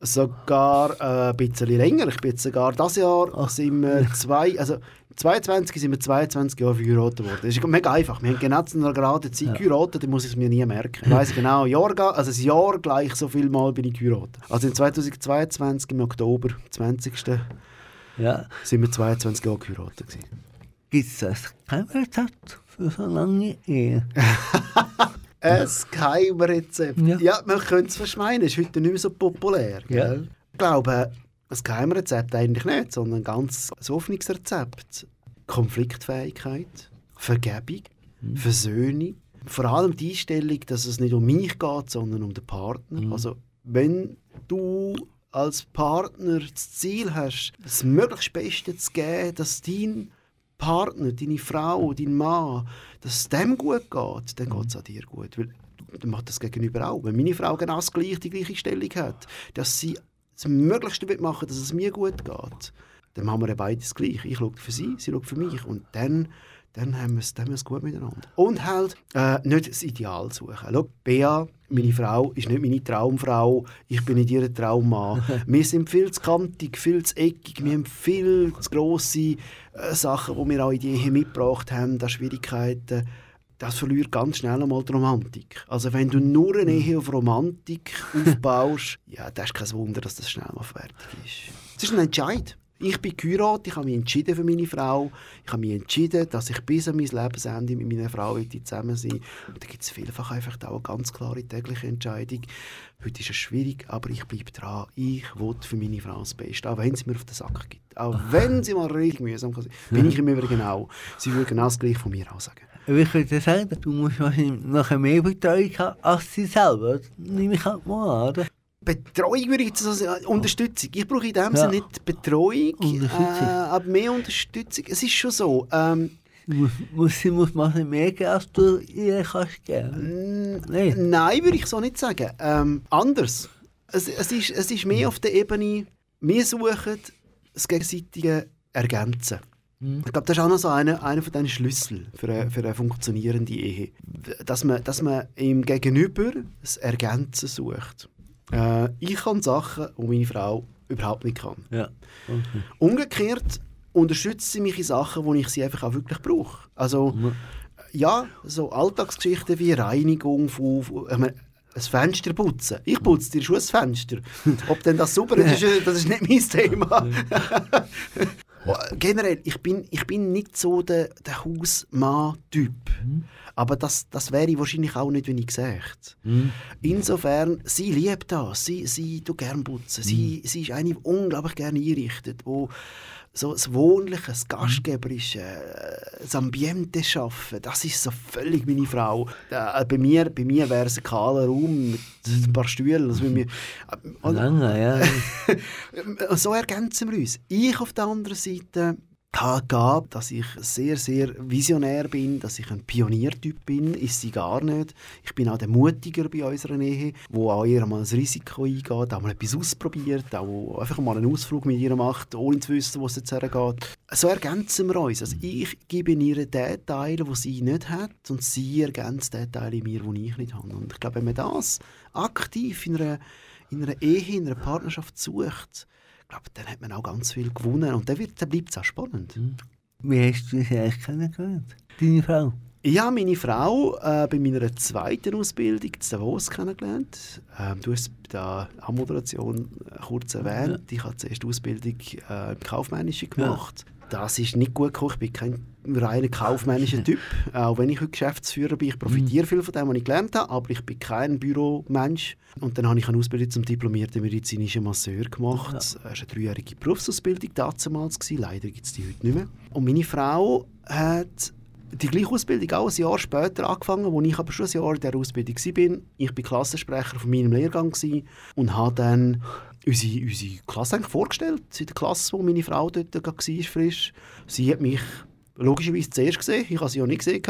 Sogar äh, ein bisschen länger. Ich bin jetzt sogar dieses Jahr Ach. sind wir zwei, also 22 sind wir 22 Jahre verheiratet worden. Das ist mega einfach. Wir haben genau zu einer geraden Zeit Ja. geheiratet, dann muss ich es mir nie merken. Ich weiss genau, Jahr, also ein Jahr gleich so viel Mal bin ich geheiratet. Also in 2022, im Oktober, 20. Ja. sind wir 22 Jahre geheiratet. Gewesen. Gibt es das kein Rezept für so lange Ehe? Ein Geheimrezept. Ja. Ja, man könnte es verschmeinen, ist heute nicht mehr so populär. Ja. Gell? Ich glaube, ein Geheimrezept eigentlich nicht, sondern ein ganz ein offenes Rezept. Konfliktfähigkeit, Vergebung, Versöhnung. Vor allem die Einstellung, dass es nicht um mich geht, sondern um den Partner. Also, wenn du als Partner das Ziel hast, das möglichst Beste zu geben, dass dein Partner, deine Frau, dein Mann, dass es dem gut geht, dann geht es auch dir gut. Weil dann macht das Gegenüber auch. Wenn meine Frau genau das gleiche, die gleiche Stellung hat, dass sie das Möglichste machen, dass es mir gut geht, dann machen wir ja beides gleich. Ich schaue für sie, sie schaut für mich. Und dann dann haben wir es dann haben wir es gut miteinander. Und halt äh, nicht das Ideal suchen. Schau, Bea, meine Frau, ist nicht meine Traumfrau. Ich bin nicht ihr Traummann. wir sind viel zu kantig, viel zu eckig. Wir haben viel zu grosse äh, Sachen, die wir auch in die Ehe mitgebracht haben, da Schwierigkeiten. Das verliert ganz schnell einmal die Romantik. Also wenn du nur eine Ehe auf Romantik aufbaust, ja, das ist kein Wunder, dass das schnell mal fertig ist. Es ist ein Entscheid. Ich bin geheiratet, ich habe mich entschieden für meine Frau. Ich habe mich entschieden, dass ich bis an mein Lebensende mit meiner Frau zusammen sein Und da gibt es vielfach einfach auch eine ganz klare tägliche Entscheidung. Heute ist es schwierig, aber ich bleibe dran. Ich will für meine Frau das Beste, auch wenn sie mir auf den Sack gibt. Auch wenn sie mal richtig mühsam kann sein. Bin ich im Übrigen auch. Sie würde genau das Gleiche von mir auch sagen. Ich würde sagen, du musst wahrscheinlich nachher mehr Betreuung haben als sie selber. Nehme ich halt mal an? Betreuung würde ich jetzt also, äh, Unterstützung. Ich brauche in dem Ja. Sinne nicht Betreuung. Äh, aber mehr Unterstützung. Es ist schon so. Ähm, muss, sie muss bisschen mehr geben, als du ihr kannst geben. Nein. Nein, würde ich so nicht sagen. Ähm, anders. Es, es, ist, es ist mehr auf der Ebene, wir suchen das gegenseitige Ergänzen. Mhm. Ich glaube, das ist auch noch so einer, einer von diesen Schlüssel für eine, für eine funktionierende Ehe. Dass man, dass man im Gegenüber das Ergänzen sucht. Äh, ich kann Sachen, die meine Frau überhaupt nicht kann. Ja. Okay. Umgekehrt unterstützt sie mich in Sachen, wo ich sie einfach auch wirklich brauche. Also, ja, so Alltagsgeschichten wie Reinigung von, von ich meine, ein Fenster putzen. Ich putze dir schon ein Fenster. Ob denn das super ist, das ist nicht mein Thema. Generell, ich bin, ich bin nicht so der, der Hausmann-Typ. Aber das, das wäre ich wahrscheinlich auch nicht, wenn ich gesagt. Mhm. Insofern, sie liebt das. Sie, sie tut gerne putzen. Sie, sie ist eine, die unglaublich gerne einrichtet, wo so das Wohnliche, das Gastgeberische, das Ambiente schaffen, das ist so völlig meine Frau. Äh, bei mir, bei mir wäre es ein kahler Raum mit ein paar Stühlen. Also mir, äh, Lange, ja. so ergänzen wir uns. Ich auf der anderen Seite gehabt, dass ich sehr, sehr visionär bin, dass ich ein Pioniertyp bin, ist sie gar nicht. Ich bin auch der Mutiger bei unserer Ehe, wo auch eher mal ein Risiko eingeht, auch mal etwas ausprobiert, auch einfach mal einen Ausflug mit ihr macht, ohne zu wissen, wo es jetzt hergeht. So ergänzen wir uns. Also ich gebe ihr den Teil, den sie nicht hat und sie ergänzt den Teil in mir, den ich nicht habe. Und ich glaube, wenn man das aktiv in einer, in einer Ehe, in einer Partnerschaft sucht, ich glaube, dann hat man auch ganz viel gewonnen und dann, wird- dann bleibt es auch spannend. Wie hast du sie eigentlich kennengelernt? Deine Frau? Habe meine Frau äh, bei meiner zweiten Ausbildung in Davos kennengelernt. Ähm, du hast bei der Anmoderation äh, kurz erwähnt. Ich habe zuerst Ausbildung äh, im Kaufmännischen gemacht. Das ist nicht gut gekommen. Ich bin kein reiner kaufmännischer Typ. Auch wenn ich heute Geschäftsführer bin, ich profitiere viel von dem, was ich gelernt habe, aber ich bin kein Büromensch. Und dann habe ich eine Ausbildung zum diplomierten medizinischen Masseur gemacht. Das war eine dreijährige Berufsausbildung damals. Leider gibt es die heute nicht mehr. Und meine Frau hat die gleiche Ausbildung auch ein Jahr später angefangen, wo ich aber schon ein Jahr in dieser Ausbildung war. Ich war Klassensprecher von meinem Lehrgang und habe dann unsere, unsere Klasse eigentlich vorgestellt, in der Klasse, wo meine Frau dort war, frisch. Sie hat mich logischerweise zuerst gesehen, ich habe sie auch nicht gesehen.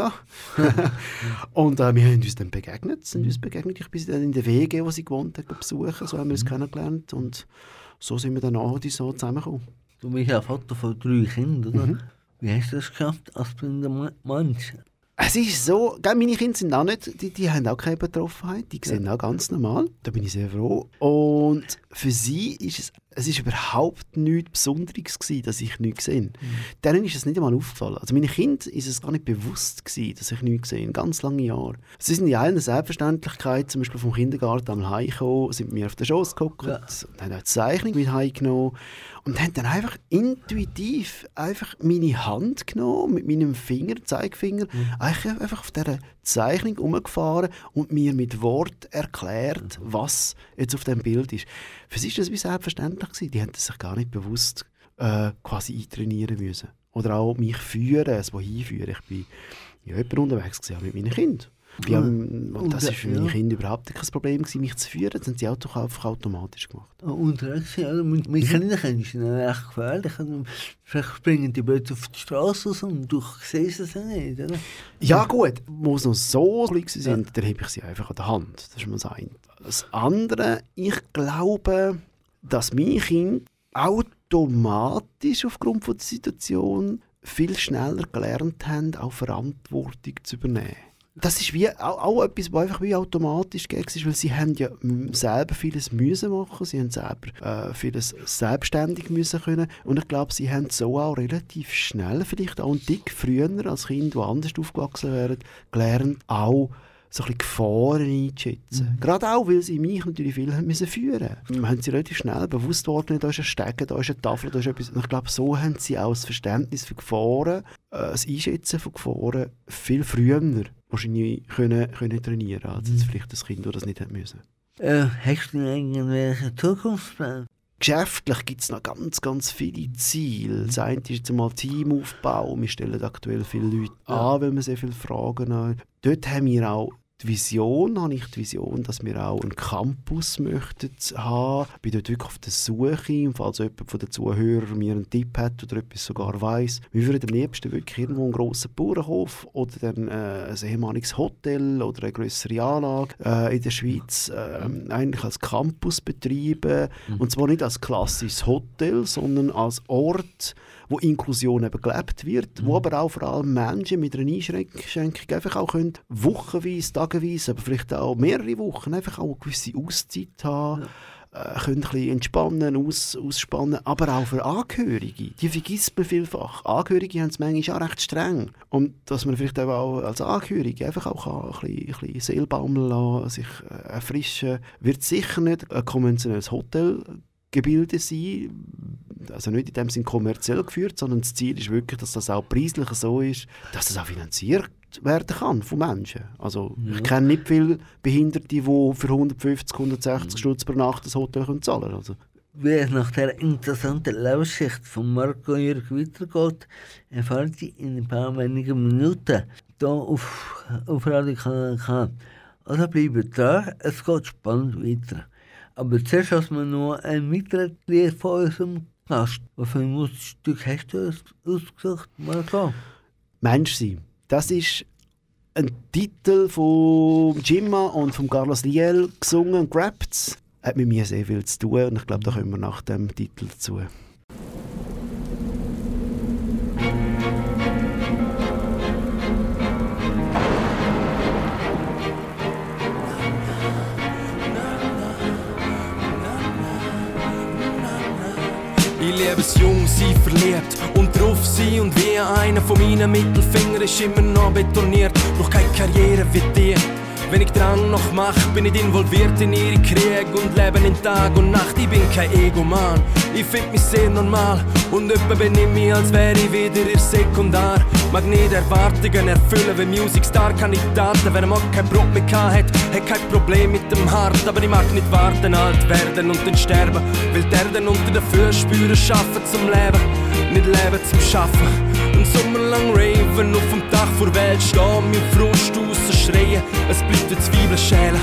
und äh, wir haben uns dann begegnet, sind uns begegnet. Ich bin sie dann in der WG, wo sie gewohnt hat, besuchen, so haben wir uns kennengelernt und so sind wir dann auch so zusammengekommen. Du bist ja Vater von drei Kindern, oder? Mhm. Wie hast du das geschafft als blinder Mensch? Es ist so, gell, meine Kinder sind auch nicht, die, die haben auch keine Betroffenheit, die sehen auch ganz normal. Da bin ich sehr froh. Und für sie ist es, es ist überhaupt nichts Besonderes gewesen, dass ich nichts gesehen Denen ist es nicht einmal aufgefallen. Also meine Kinder ist es gar nicht bewusst gewesen, dass ich nichts gesehen ganz lange Jahre. Sie sind in einer Selbstverständlichkeit, zum Beispiel vom Kindergarten am heimgekommen, sind mir auf den Schoß geguckt Ja. und haben auch die Zeichnung mit heimgenommen und haben dann einfach intuitiv einfach meine Hand genommen, mit meinem Finger, Zeigefinger, eigentlich einfach auf dieser Zeichnung umgefahren und mir mit Wort erklärt, was jetzt auf dem Bild ist. Für sie ist das wie selbstverständlich gewesen. Die haben das sich gar nicht bewusst äh, quasi eintrainieren müssen. Oder auch mich führen, es wohin führen. Ich bin ja jemand unterwegs gewesen, mit meinen Kindern. Die haben, und das war für ja. meine Kinder überhaupt kein Problem, gewesen, mich zu führen. Das haben sie auch einfach automatisch gemacht. Oh, Unterwegs, ja. Mit, mit Kindern sind sie dann echt gefährlich. Vielleicht springen die plötzlich auf die Straße raus und du siehst es ja nicht, oder? Ja gut, wo sie noch so klein sind, dann habe ich sie einfach an der Hand. Das ist mal das eine. Das andere, ich glaube, dass meine Kinder automatisch aufgrund von der Situation viel schneller gelernt haben, auch Verantwortung zu übernehmen. Das ist wie, auch, auch etwas, was einfach wie automatisch ist, weil sie haben ja selber vieles müssen machen, sie haben selber äh, vieles selbstständig müssen können. Und ich glaube, sie haben so auch relativ schnell, vielleicht auch ein Tick früher als Kind, die anders aufgewachsen wären, gelernt, auch so ein bisschen Gefahren einzuschätzen. Gerade auch, weil sie mich natürlich viel müssen führen mussten. haben sie relativ schnell bewusst worden, da ist ein Stegen, da ist eine Tafel, da ist etwas. Und ich glaube, so haben sie auch das Verständnis für Gefahren, äh, das Einschätzen von Gefahren viel früher wahrscheinlich können, können trainieren als jetzt vielleicht das Kind, das das nicht hat müssen. Äh, hast du irgendwelche Zukunftspläne? Geschäftlich gibt es noch ganz, ganz viele Ziele. Das eine ist jetzt einmal Teamaufbau. Wir stellen aktuell viele Leute an, weil wir sehr viele Fragen haben. Dort haben wir auch die Vision, habe ich die Vision, dass wir auch einen Campus möchten haben. Ich bin dort wirklich auf der Suche, falls jemand von den Zuhörern mir einen Tipp hat oder etwas sogar weiß. Wir würden am liebsten wirklich irgendwo einen grossen Bauernhof oder dann äh, ein ehemaliges Hotel oder eine größere Anlage äh, in der Schweiz äh, eigentlich als Campus betreiben. Und zwar nicht als klassisches Hotel, sondern als Ort, wo Inklusion eben gelebt wird, wo aber auch vor allem Menschen mit einer Einschränkung einfach auch können, wochenweise, tageweise, aber vielleicht auch mehrere Wochen einfach auch eine gewisse Auszeit haben, äh, können ein bisschen entspannen, aus, ausspannen, aber auch für Angehörige. Die vergisst man vielfach. Angehörige haben es manchmal auch recht streng. Und dass man vielleicht auch als Angehörige einfach auch ein bisschen, ein bisschen Seele baumeln lassen, sich äh, erfrischen, wird sicher nicht ein konventionelles Hotelgebilde sein, also nicht in dem Sinn kommerziell geführt, sondern das Ziel ist wirklich, dass das auch preislich so ist, dass das auch finanziert werden kann von Menschen. Also ich kenne nicht viele Behinderte, die für 150, 160 Stutz pro Nacht das Hotel können zahlen können. Also, Wie es nach der interessanten Lebensgeschichte von Marco Jürg weitergeht, erfahrt ihr in ein paar wenigen Minuten hier auf, auf Radio Kanal K. Also bleibt dran, es geht spannend weiter. Aber zuerst erstmal noch ein weiteres Lied von unserem. Was für ein Musikstück hast du aus- ausgesucht, Marco? Mensch sein. Das ist ein Titel von Jimma und von Carlos Liel gesungen gerappt. Hat mit mir sehr viel zu tun und ich glaube, da kommen wir nach dem Titel dazu. Wie einer von meinen Mittelfingern ist immer noch betoniert. Brauch keine Karriere wie dir. Wenn ich Drang noch mach, bin ich involviert in ihre Krieg und lebe in Tag und Nacht. Ich bin kein Egoman, ich find mich sehr normal und öppe bin ich mich, als wäre ich wieder ihr Sekundar. Mag nicht Erwartungen erfüllen, wie Musicstar-Kandidaten. Wenn er mal kein Brot mehr gehabt hat, hat kein Problem mit dem Hart. Aber ich mag nicht warten, alt werden und dann sterben. Will die Erde unter den Füßen spüren, schaffen zum Leben, nicht leben zum Schaffen. Sommerlang raven auf dem Dach vor Welt stehen, mir Frust raus schreien, es bleibt wie Zwiebeln schälen.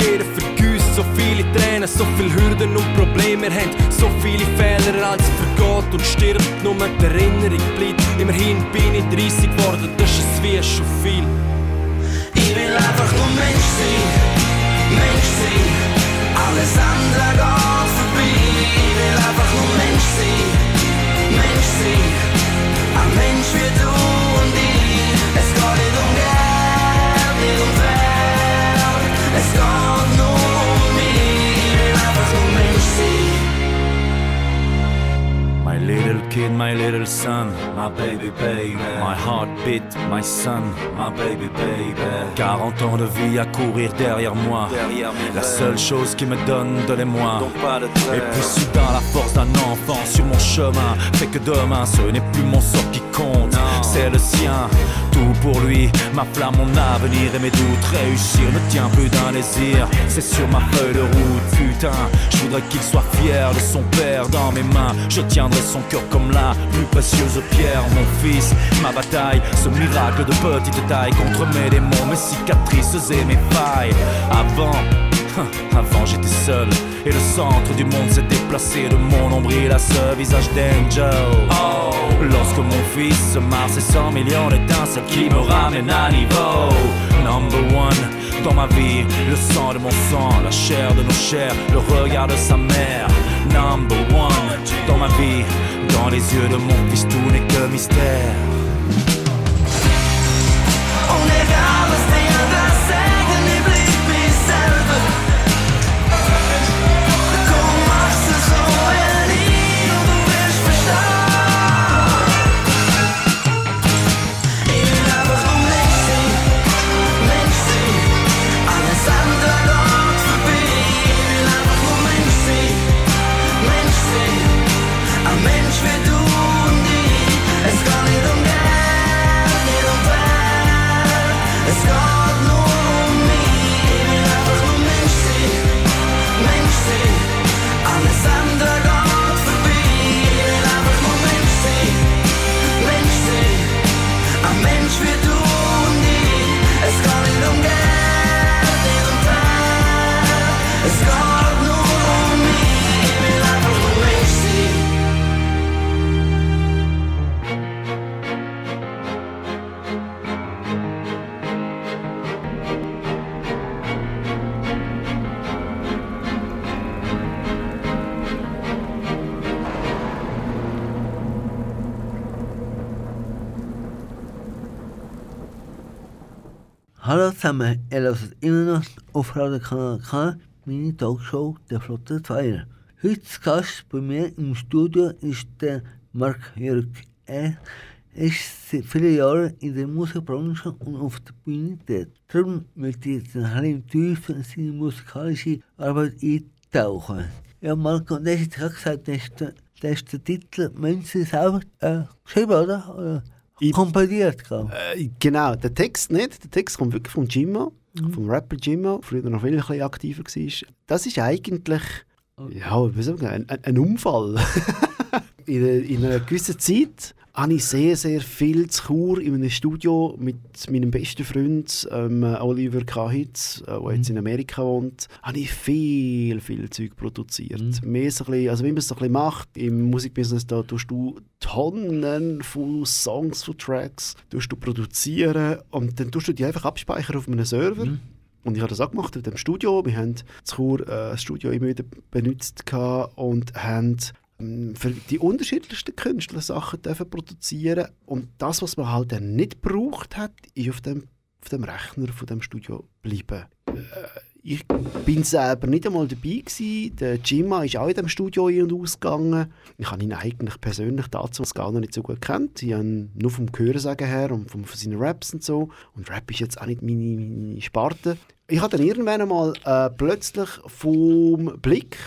Jeder vergüsst so viele Tränen, so viele Hürden und Probleme. Wir haben so viele Fehler, als vergeht und stirbt. Nur die Erinnerung bleibt. Immerhin bin ich 30 geworden, das ist wie schon viel. Ich will einfach nur Mensch sein, Mensch sein. Alles andere kid, my little son, my baby baby. My heartbeat, my son, my baby baby. 40 ans de vie à courir derrière moi. La seule chose qui me donne de l'émoi. Et puis soudain, la force d'un enfant sur mon chemin fait que demain ce n'est plus mon sort qui compte, c'est le sien. Pour lui, ma flamme, mon avenir et mes doutes. Réussir ne tient plus d'un désir, c'est sur ma feuille de route. Putain, je voudrais qu'il soit fier de son père dans mes mains. Je tiendrai son cœur comme la plus précieuse pierre. Mon fils, ma bataille, ce miracle de petite taille contre mes démons, mes cicatrices et mes failles. Avant, avant j'étais seul et le centre du monde s'est déplacé de mon nombril à ce visage d'angel. Oh, lorsque mon fils se marre, c'est 100 millions d'étincelles qui me ramènent à niveau. Number one dans ma vie, le sang de mon sang, la chair de nos chairs, le regard de sa mère. Number one dans ma vie, Dans les yeux de mon fils, tout n'est que mystère. Dingen daar Ihr hört immer noch auf Radio Kanal K, meine Talkshow der Flotte Zweier. Heute zu Gast bei mir im Studio ist der Marc Jörg. Er ist seit vielen Jahren in der Musikbranche und auf der Bühne tätig. Darum möchte ich jetzt ein bisschen tiefer in seine musikalische Arbeit eintauchen. Ja, Marc, und das ist gesagt, das ist der, das ist der Titel Menschen selber äh, geschrieben, oder? oder Ich- komponiert, Äh, genau, der Text nicht. Der Text kommt wirklich von Jimmo, vom Rapper Jimmo, früher noch viel ein aktiver war. Das ist eigentlich ja, man sagen, ein, ein Unfall. in, einer- in einer gewissen Zeit habe ich sehr, sehr viel zu Chur in einem Studio mit meinem besten Freund ähm, Oliver Kahitz, äh, der jetzt in Amerika wohnt, habe ich viel, viel Zeug produziert. Mehr so ein bisschen, also wie man es so ein bisschen macht, im Musikbusiness, da tust du Tonnen von Songs, von Tracks, tust du produzieren und dann tust du die einfach abspeichern auf einem Server. Und ich habe das auch gemacht mit dem Studio. Wir haben zu Chur äh, das Studio immer wieder benutzt und haben für die unterschiedlichsten Künstler Sachen dürfen produzieren Und das, was man halt dann nicht gebraucht hat, ist auf dem, auf dem Rechner von dem Studio geblieben. Äh, ich bin selber nicht einmal dabei gewesen. Der Jimma ist auch in dem Studio ein- und ausgegangen. Ich habe ihn eigentlich persönlich dazu gar noch nicht so gut kennt. Ich habe ihn nur vom Hörensagen her und von seinen Raps und so. Und Rap ist jetzt auch nicht meine, meine Sparte. Ich habe dann irgendwann einmal äh, plötzlich vom Blick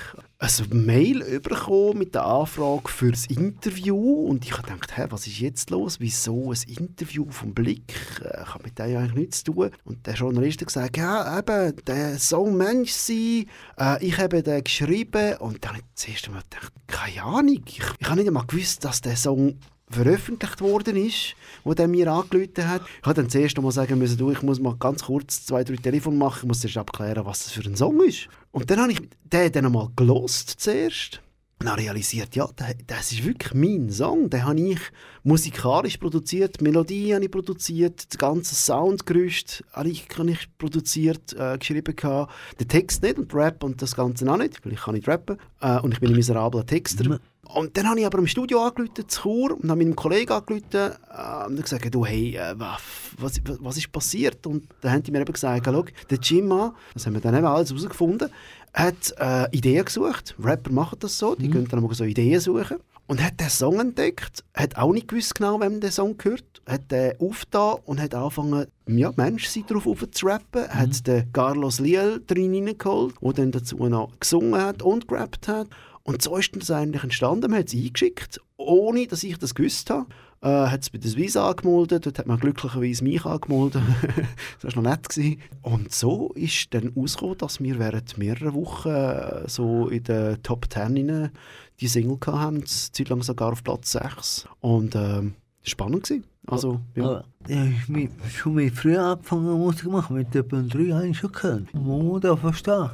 ein Mail bekommen mit der Anfrage für das Interview und ich habe gedacht, was ist jetzt los? Wieso ein Interview vom Blick? Äh, Ich habe mit dem ja eigentlich nichts zu tun. Und der Journalist hat gesagt, ja, eben, der Song Mensch sein, äh, ich habe den geschrieben und dann habe ich das erste Mal gedacht, keine Ahnung, ich, ich habe nicht einmal gewusst, dass der Song veröffentlicht worden ist, wo der mir angerufen hat. Ich habe dann zuerst einmal sagen müssen, du, ich muss mal ganz kurz zwei, drei Telefon machen, ich muss zuerst abklären, was das für ein Song ist. Und dann habe ich den dann einmal gelost zuerst. Und dann realisiert, ja, das ist wirklich mein Song. Den habe ich musikalisch produziert, die Melodie habe ich produziert, das ganze Soundgerüst habe ich, habe ich produziert, äh, geschrieben gehabt. Den Text nicht und Rap und das Ganze auch nicht, weil ich kann nicht rappen. Äh, und ich bin ein miserabler Texter. Und dann habe ich aber im Studio angerufen, zu Chur, und habe meinem Kollegen angerufen äh, und gesagt, du, hey, äh, was, was, ist passiert? Und dann haben die mir eben gesagt, schau, der Jimma, das haben wir dann eben alles herausgefunden, hat äh, Ideen gesucht. Rapper machen das so, die gehen dann mal so Ideen suchen. Und hat den Song entdeckt, hat auch nicht gewusst genau, wem der Song gehört, hat den aufgetan und hat angefangen, ja, Mensch sein drauf zu rappen, hat den Carlos Liel drin reingeholt, der dann dazu noch gesungen hat und gerappt hat. Und so ist das eigentlich entstanden. Man hat es eingeschickt, ohne dass ich das gewusst habe. Äh, hat es bei der Swiss angemeldet, dort hat man glücklicherweise mich angemeldet. das war noch nett. Gewesen. Und so ist dann rausgekommen, dass wir während mehrerer Wochen äh, so in der Top 10 rein die Single hatten, eine Zeit lang sogar auf Platz 6. Und ähm, spannend. Gewesen. Also, ja. Ja, ja ich habe schon mit früh angefangen Musik zu machen. Mit etwa drei habe ich schon gehört. Man muss da verstehen.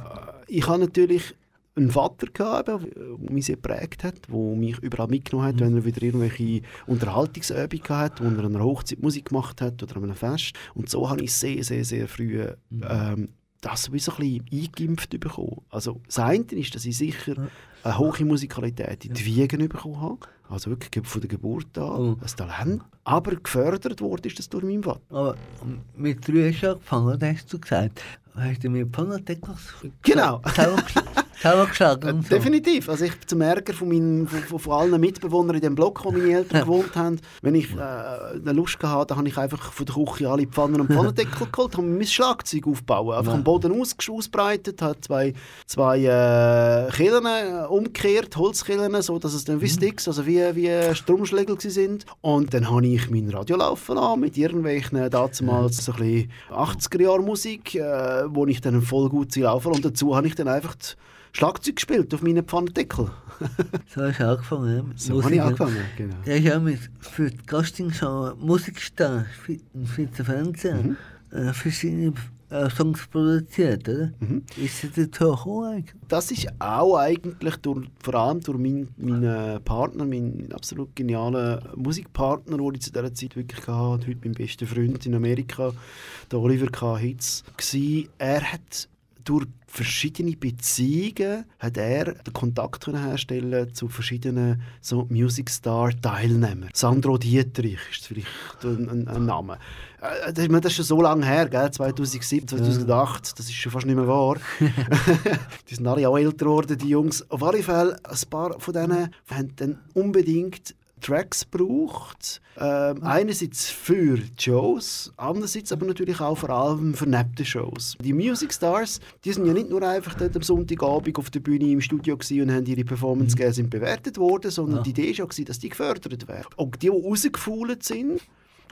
ich habe natürlich einen Vater gehabt, der mich sehr geprägt hat, der mich überall mitgenommen hat, wenn er wieder irgendwelche Unterhaltungsübungen hatte, wo er an einer Hochzeit Musik gemacht hat oder an einem Fest. Und so habe ich sehr, sehr, sehr früh ähm, das wie so ein bisschen eingeimpft bekommen. Also das eine ist, dass ich sicher eine hohe Musikalität in die Wiegen bekommen habe. Also wirklich von der Geburt an, Oh. ein Talent. Aber gefördert wurde ist das durch meinen Vater. Aber mit drei hast du angefangen, hast du gesagt? Hast du mit Panathekos Genau. Selber geschlagen so? Definitiv. Also ich zum Ärger von, meinen, von, von, allen Mitbewohnern in dem Block, wo meine Eltern gewohnt haben, wenn ich äh, eine Lust hatte, dann habe ich einfach von der Küche alle Pfannen und Pfannendeckel geholt, habe mein Schlagzeug aufgebaut, einfach am Boden aus, ausbreitet, habe zwei, zwei äh, Killen äh, umgekehrt, Holzkillen, so dass es dann wie Sticks, also wie, wie Stromschlägel sind. Und dann habe ich mein Radio laufen lassen mit irgendwelchen damals so ein bisschen 80er-Jahre-Musik, äh, wo ich dann voll gut laufen und dazu habe ich dann einfach die Schlagzeug gespielt auf meinen Pfannendeckel. So hast du angefangen. ja, So habe Musik, ich ja. angefangen, genau. Der ist ja mit, für die Castingshow Musikstar für den Schweizer Fernsehen äh, verschiedene äh, Songs produziert, oder? Ist er dazu gekommen eigentlich? Das ist auch eigentlich durch, vor allem durch meinen, meinen Partner, meinen absolut genialen Musikpartner, den ich zu dieser Zeit wirklich hatte, heute mein bester Freund in Amerika, der Oliver K. Hitz, war. Er hat durch verschiedene Beziehungen hat er den Kontakt herstellen zu verschiedenen so Music Star Teilnehmern. Sandro Dietrich ist vielleicht ein, ein, ein Name. Äh, Das ist schon so lange her, gell? 2007, 2008, das ist schon fast nicht mehr wahr. die sind alle auch älter geworden, die Jungs. Auf alle Fälle, ein paar von denen haben dann unbedingt Tracks gebraucht. Ähm, einerseits für die Shows, andererseits aber natürlich auch vor allem für neben den Shows. Die Music Stars, die sind ja nicht nur einfach dort am Sonntagabend auf der Bühne im Studio und haben ihre Performance gegeben, sind bewertet worden, sondern die Idee war dass die gefördert werden. Und die, die rausgefuhlt sind,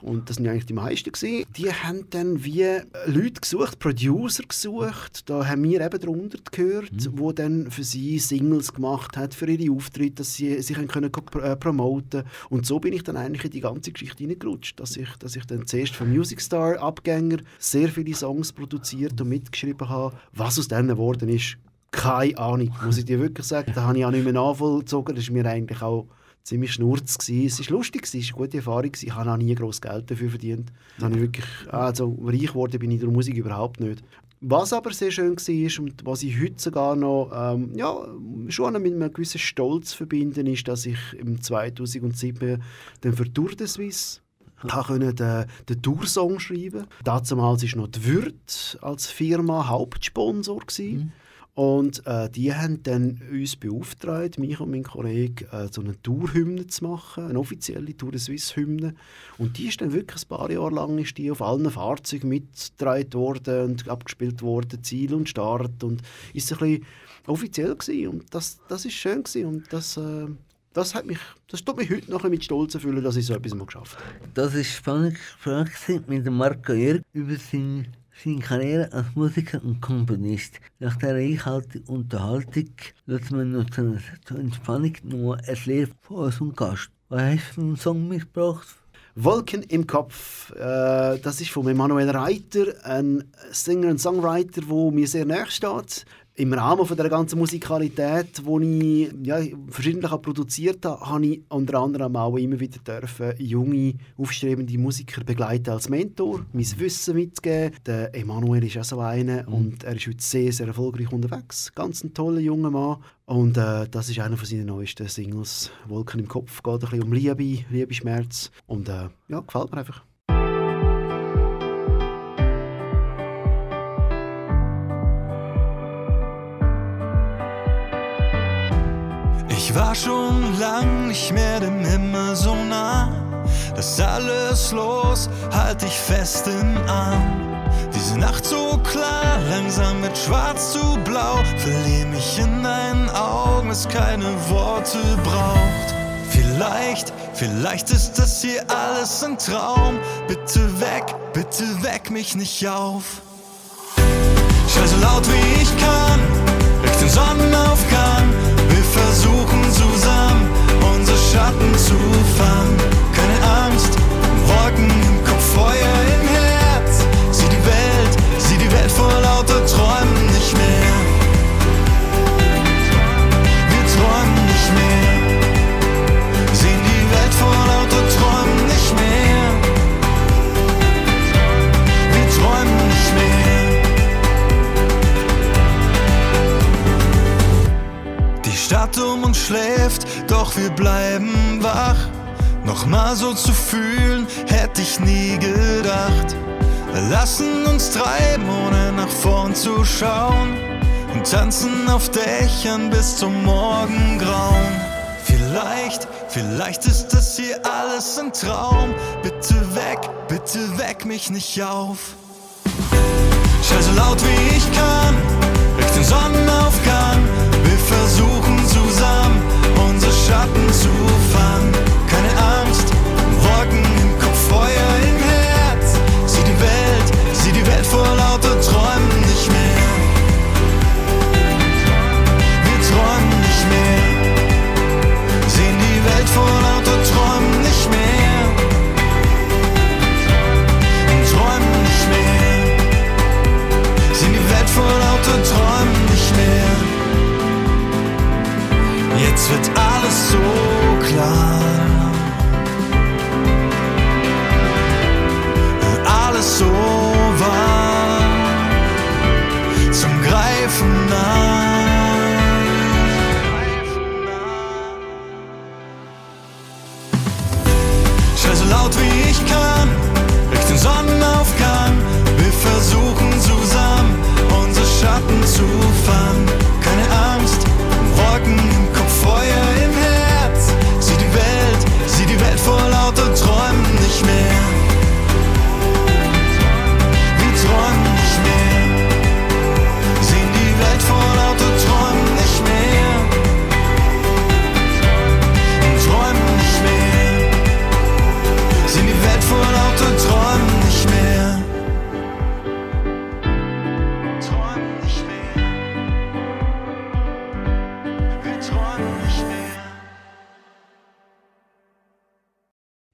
und das sind ja eigentlich die meisten gewesen, die haben dann wie Leute gesucht, Producer gesucht, da haben wir eben darunter gehört, wo dann für sie Singles gemacht hat, für ihre Auftritte, dass sie sich können äh, promoten Und so bin ich dann eigentlich in die ganze Geschichte hineingerutscht, dass ich, dass ich dann zuerst von Music Star Abgänger sehr viele Songs produziert und mitgeschrieben habe. Was aus denen geworden ist, keine Ahnung, muss ich dir wirklich sagen. Da habe ich auch nicht mehr nachvollzogen, das ist mir eigentlich auch ziemlich schnurz. Es ist lustig, es war eine gute Erfahrung. Ich habe auch nie groß Geld dafür verdient. Das habe ich wirklich, also reich geworden bin ich durch Musik überhaupt nicht. Was aber sehr schön war und was ich heute sogar noch ähm, ja, schon mit einem gewissen Stolz verbinden, ist, dass ich im 2007 dann für Tour de Suisse ich konnte den, den Toursong schreiben. Damals war noch die Würth als Firma Hauptsponsor. Gewesen. Und äh, die haben dann uns beauftragt, mich und meinen Kollegen, äh, so eine Tourhymne zu machen, eine offizielle Tour de Suisse Hymne. Und die ist dann wirklich ein paar Jahre lang ist die auf allen Fahrzeugen mitgetragen worden und abgespielt worden, Ziel und Start. Und ist ein bisschen offiziell gewesen. Und das, das ist schön gewesen. Und das, äh, das hat mich, das tut mich heute noch ein mit Stolz erfüllen, dass ich so etwas mal geschafft habe. Das war spannend Gespräch mit Marco Jörg über seine, seine Karriere als Musiker und Komponist. Nach der reichhaltigen Unterhaltung lassen wir noch zur, Entspannung noch ein Lied von unserem Gast. Was hast du für einen Song mitgebracht? Wolken im Kopf. Äh, das ist von Emanuel Reiter, ein Singer und Songwriter, der mir sehr nahe steht. Im Rahmen von der ganzen Musikalität, die ich ja, verschiedentlich auch produziert habe, habe ich unter anderem auch immer wieder dürfen, junge, aufstrebende Musiker begleiten als Mentor, mein Wissen mitgeben. Der Emanuel ist auch so einer und er ist heute sehr, sehr erfolgreich unterwegs. Ganz ein toller junger Mann. Und äh, das ist einer von seinen neuesten Singles. Wolken im Kopf geht ein bisschen um Liebe, Liebesschmerz. Und äh, ja, gefällt mir einfach. War schon lang nicht mehr dem Himmel so nah. Das alles los, halt ich fest im Arm. Diese Nacht so klar, langsam wird schwarz zu blau. Verlier mich in deinen Augen, es keine Worte braucht. Vielleicht, vielleicht ist das hier alles ein Traum. Bitte weg, bitte weck mich nicht auf. Schrei so laut wie ich kann, Richtung Sonnenaufgang. Versuchen zusammen, unsere Schatten zu fangen. Keine Angst, Wolken im Kopf, Feuer im Herz. Sieh die Welt, sieh die Welt vor lauter Träumen nicht mehr. Stadt um uns schläft, doch wir bleiben wach. Nochmal so zu fühlen, hätte ich nie gedacht. Lassen uns treiben, ohne nach vorn zu schauen. Und tanzen auf Dächern bis zum Morgengrauen. Vielleicht, vielleicht ist das hier alles ein Traum. Bitte weg, bitte weck mich nicht auf. Schrei so laut wie ich kann, Richtung Sonnenaufgang. Versuchen zusammen, unsere Schatten zu fangen. Keine Angst, Wolken im Kopf, Feuer im Herz. Sieh die Welt, sieh die Welt vor wird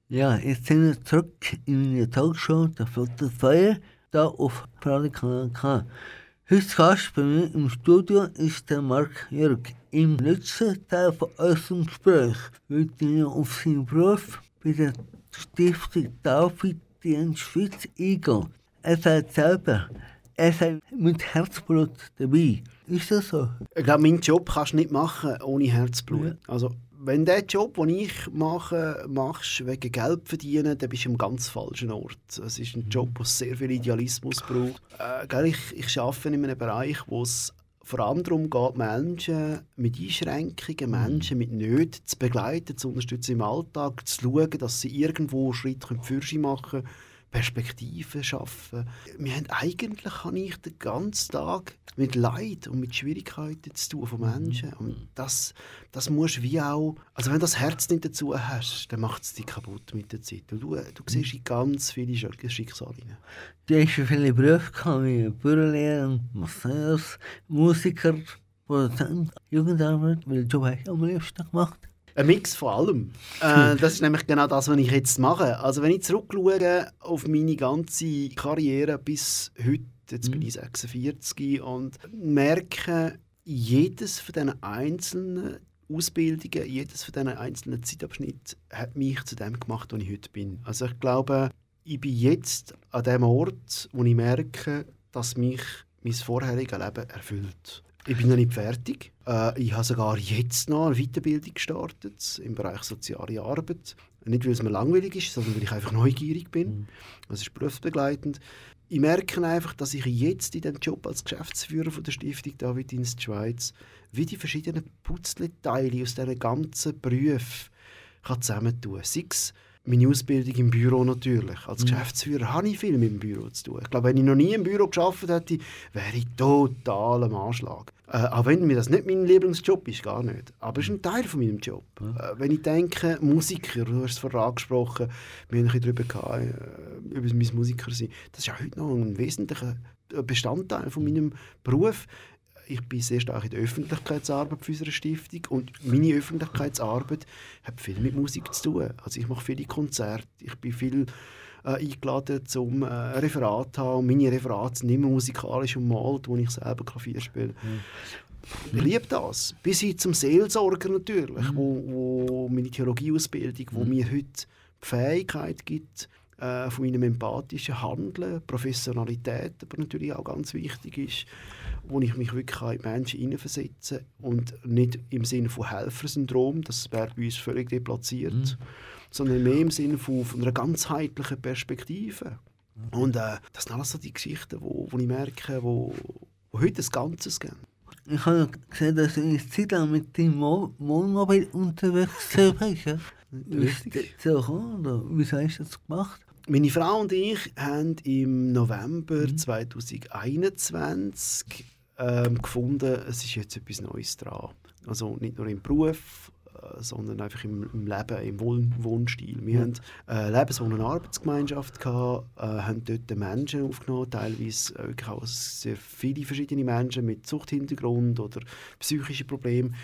Ja, jetzt sind wir zurück in meiner Talkshow, der Flotte Feuer, da auf Radio Kanal K. Heute Gast bei mir im Studio ist der Marc Jörg. Im letzten Teil von unserem Gespräch wird er auf seinen Beruf bei der Stiftung David Dienst Schweiz eingehen. Er sagt selber, er sei mit Herzblut dabei. Ist das so? Ich glaube, meinen Job kannst du nicht machen ohne Herzblut. Ja. Also, wenn der Job, den ich mache, machst wegen Geld verdienen, dann bist du am ganz falschen Ort. Es ist ein Job, der sehr viel Idealismus braucht. Äh, ich, ich arbeite in einem Bereich, wo es vor allem darum geht, Menschen mit Einschränkungen, Menschen mit Nöten zu begleiten, zu unterstützen im Alltag, zu schauen, dass sie irgendwo Schritt für Schritt machen können, Perspektiven schaffen. Wir haben eigentlich habe ich den ganzen Tag mit Leid und mit Schwierigkeiten zu tun von Menschen. Und das, das musst wie auch, also wenn du das Herz nicht dazu hast, dann macht es dich kaputt mit der Zeit. Und du, du siehst in ganz viele Sch- Schicksale. Du hast schon viele Berufe gehabt, wie Bürgerlehrer, Masseurs, Musiker, Produzent, Jugendarbeit. Welchen Job hast du am liebsten gemacht? Ein Mix von allem. Äh, das ist nämlich genau das, was ich jetzt mache. Also wenn ich zurückschaue auf meine ganze Karriere bis heute, jetzt bin ich 46 und merke, jedes von diesen einzelnen Ausbildungen, jedes von diesen einzelnen Zeitabschnitten hat mich zu dem gemacht, wo ich heute bin. Also ich glaube, ich bin jetzt an dem Ort, wo ich merke, dass mich mein vorheriges Leben erfüllt. Ich bin noch nicht fertig. Äh, ich habe sogar jetzt noch eine Weiterbildung gestartet im Bereich soziale Arbeit. Nicht, weil es mir langweilig ist, sondern weil ich einfach neugierig bin. Das ist berufsbegleitend. Ich merke einfach, dass ich jetzt in dem Job als Geschäftsführer von der Stiftung David Dienst Schweiz wie die verschiedenen Puzzleteile aus diesen ganzen Berufen kann zusammentun kann. Meine Ausbildung im Büro natürlich. Als Geschäftsführer habe ich viel mit dem Büro zu tun. Ich glaube, wenn ich noch nie im Büro geschafft hätte, wäre ich total am Anschlag. Äh, auch wenn mir das nicht mein Lieblingsjob ist, gar nicht. Aber es ist ein Teil von meinem Job. Äh, wenn ich denke, Musiker, du hast es vorher angesprochen, wir haben ein bisschen darüber gehabt, äh, über mein Musiker sein. Das ist ja heute noch ein wesentlicher Bestandteil von meinem Beruf ich bin sehr stark in der Öffentlichkeitsarbeit für unsere Stiftung und meine Öffentlichkeitsarbeit hat viel mit Musik zu tun. Also ich mache viele Konzerte, ich bin viel äh, eingeladen zum äh, Referat zu haben. Und Meine Referate sind immer musikalisch ummalt, wo ich selber Klavier spiele. Ich liebe das. Bis hin zum Seelsorger natürlich, wo, wo meine Theologieausbildung, wo mir heute die Fähigkeit gibt, äh, von meinem empathischen Handeln, Professionalität, aber natürlich auch ganz wichtig ist. Wo ich mich wirklich in die Menschen hineinversetzen kann und nicht im Sinne von Helfersyndrom, das wäre bei uns völlig deplatziert, sondern mehr im Sinne von, von einer ganzheitlichen Perspektive. Und äh, das sind alles so die Geschichten, wo, wo ich merke, wo, wo heute das Ganzes geben. Ich habe gesehen, dass du eine Zeit lang mit deinem Mo- Wohnmobil unterwegs bist. Ja? Wie oder wieso hast du das gemacht? Meine Frau und ich haben im November Mhm. 2021 ähm, gefunden, es ist jetzt etwas Neues dran. Also nicht nur im Beruf, äh, sondern einfach im, im Leben, im Wohn Wohnstil. Wir Ja. haben äh, Lebenswohn- und Arbeitsgemeinschaft gehabt, äh, haben dort Menschen aufgenommen, teilweise äh, wirklich auch sehr viele verschiedene Menschen mit Suchthintergrund oder psychischen Problemen.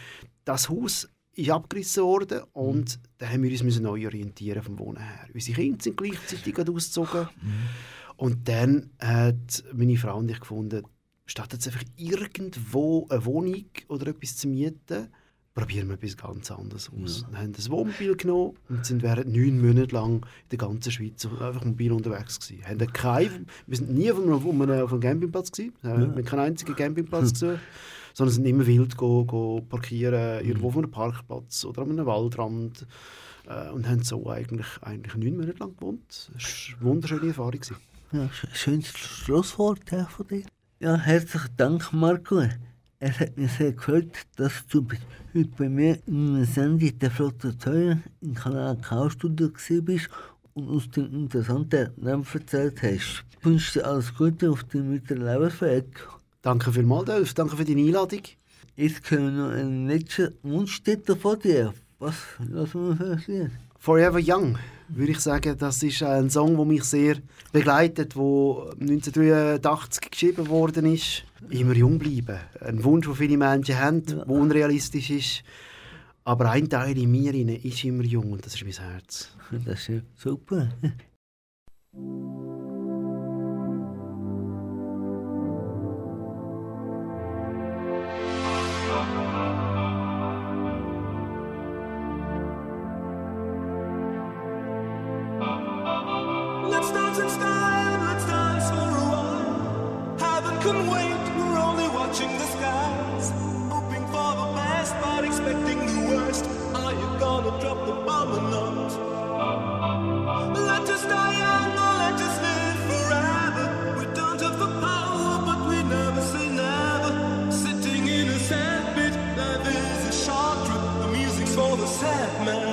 Das Haus ist abgerissen worden und da haben wir uns müssen neu orientieren vom Wohnen her. Unsere Kinder sind gleichzeitig ausgezogen und dann hat meine Frau und ich gefunden, statt jetzt einfach irgendwo eine Wohnung oder etwas zu mieten, probieren wir etwas ganz anderes aus. Wir haben ein Wohnmobil genommen und sind während neun Monaten lang in der ganzen Schweiz einfach mobil unterwegs gewesen. Haben kein, wir sind nie auf einem, auf einem, Campingplatz gewesen. Wir haben keinen einzigen Campingplatz gesucht, sondern sind immer wild go, go parkieren, irgendwo auf einem Parkplatz oder an einem Waldrand. Äh, und haben so eigentlich, eigentlich neun Monate lang gewohnt. Das war eine wunderschöne Erfahrung. Gewesen. Ja, sch- schönes Schlusswort ja, von dir. Ja, herzlichen Dank, Marco. Es hat mich sehr gefreut, dass du heute bei mir in einer Sendung der Flotte Teuer im Kanal K-Studio gewesen bist und uns den interessanten Leben erzählt hast. Ich wünsche dir alles Gute auf deinem weiteren Lebensweg. Danke vielmals, Delf. Danke für deine Einladung. Jetzt können wir noch einen letzten Wunschtitel von dir. Was lassen wir für ein Lied? Forever Young, würde ich sagen, das ist ein Song, der mich sehr begleitet, wo 1983 geschrieben worden ist. Immer jung bleiben. Ein Wunsch, den viele Menschen haben, der unrealistisch ist. Aber ein Teil in mir ist immer jung und das ist mein Herz. Das ist super. Sad man.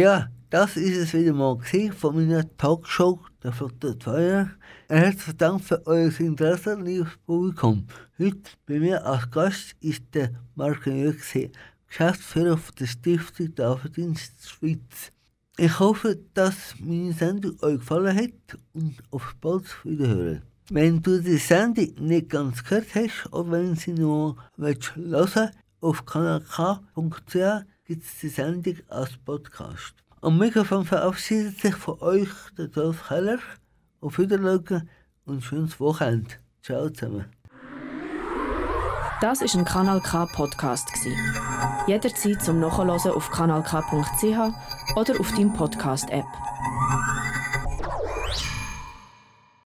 Ja, das ist es wieder mal von meiner Talkshow der Flotte 2. Herzlichen Dank für euer Interesse, liebes Publikum. Heute bei mir als Gast ist der Marco Jürgse, Geschäftsführer der Stiftung der Verdienst Schweiz. Ich hoffe, dass meine Sendung euch gefallen hat und auf bald wiederhören. Wenn du die Sendung nicht ganz gehört hast oder wenn sie nur willst hören auf kanalk.ch gibt die Sendung als Podcast. Am Mikrofon verabschiedet sich von euch der Dolph Keller. Auf Wiedersehen und schönes Wochenende. Ciao zusammen. Das ist ein Kanal K Podcast gsi. Jederzeit zum Nachhören auf kanalk.ch oder auf deinem Podcast App.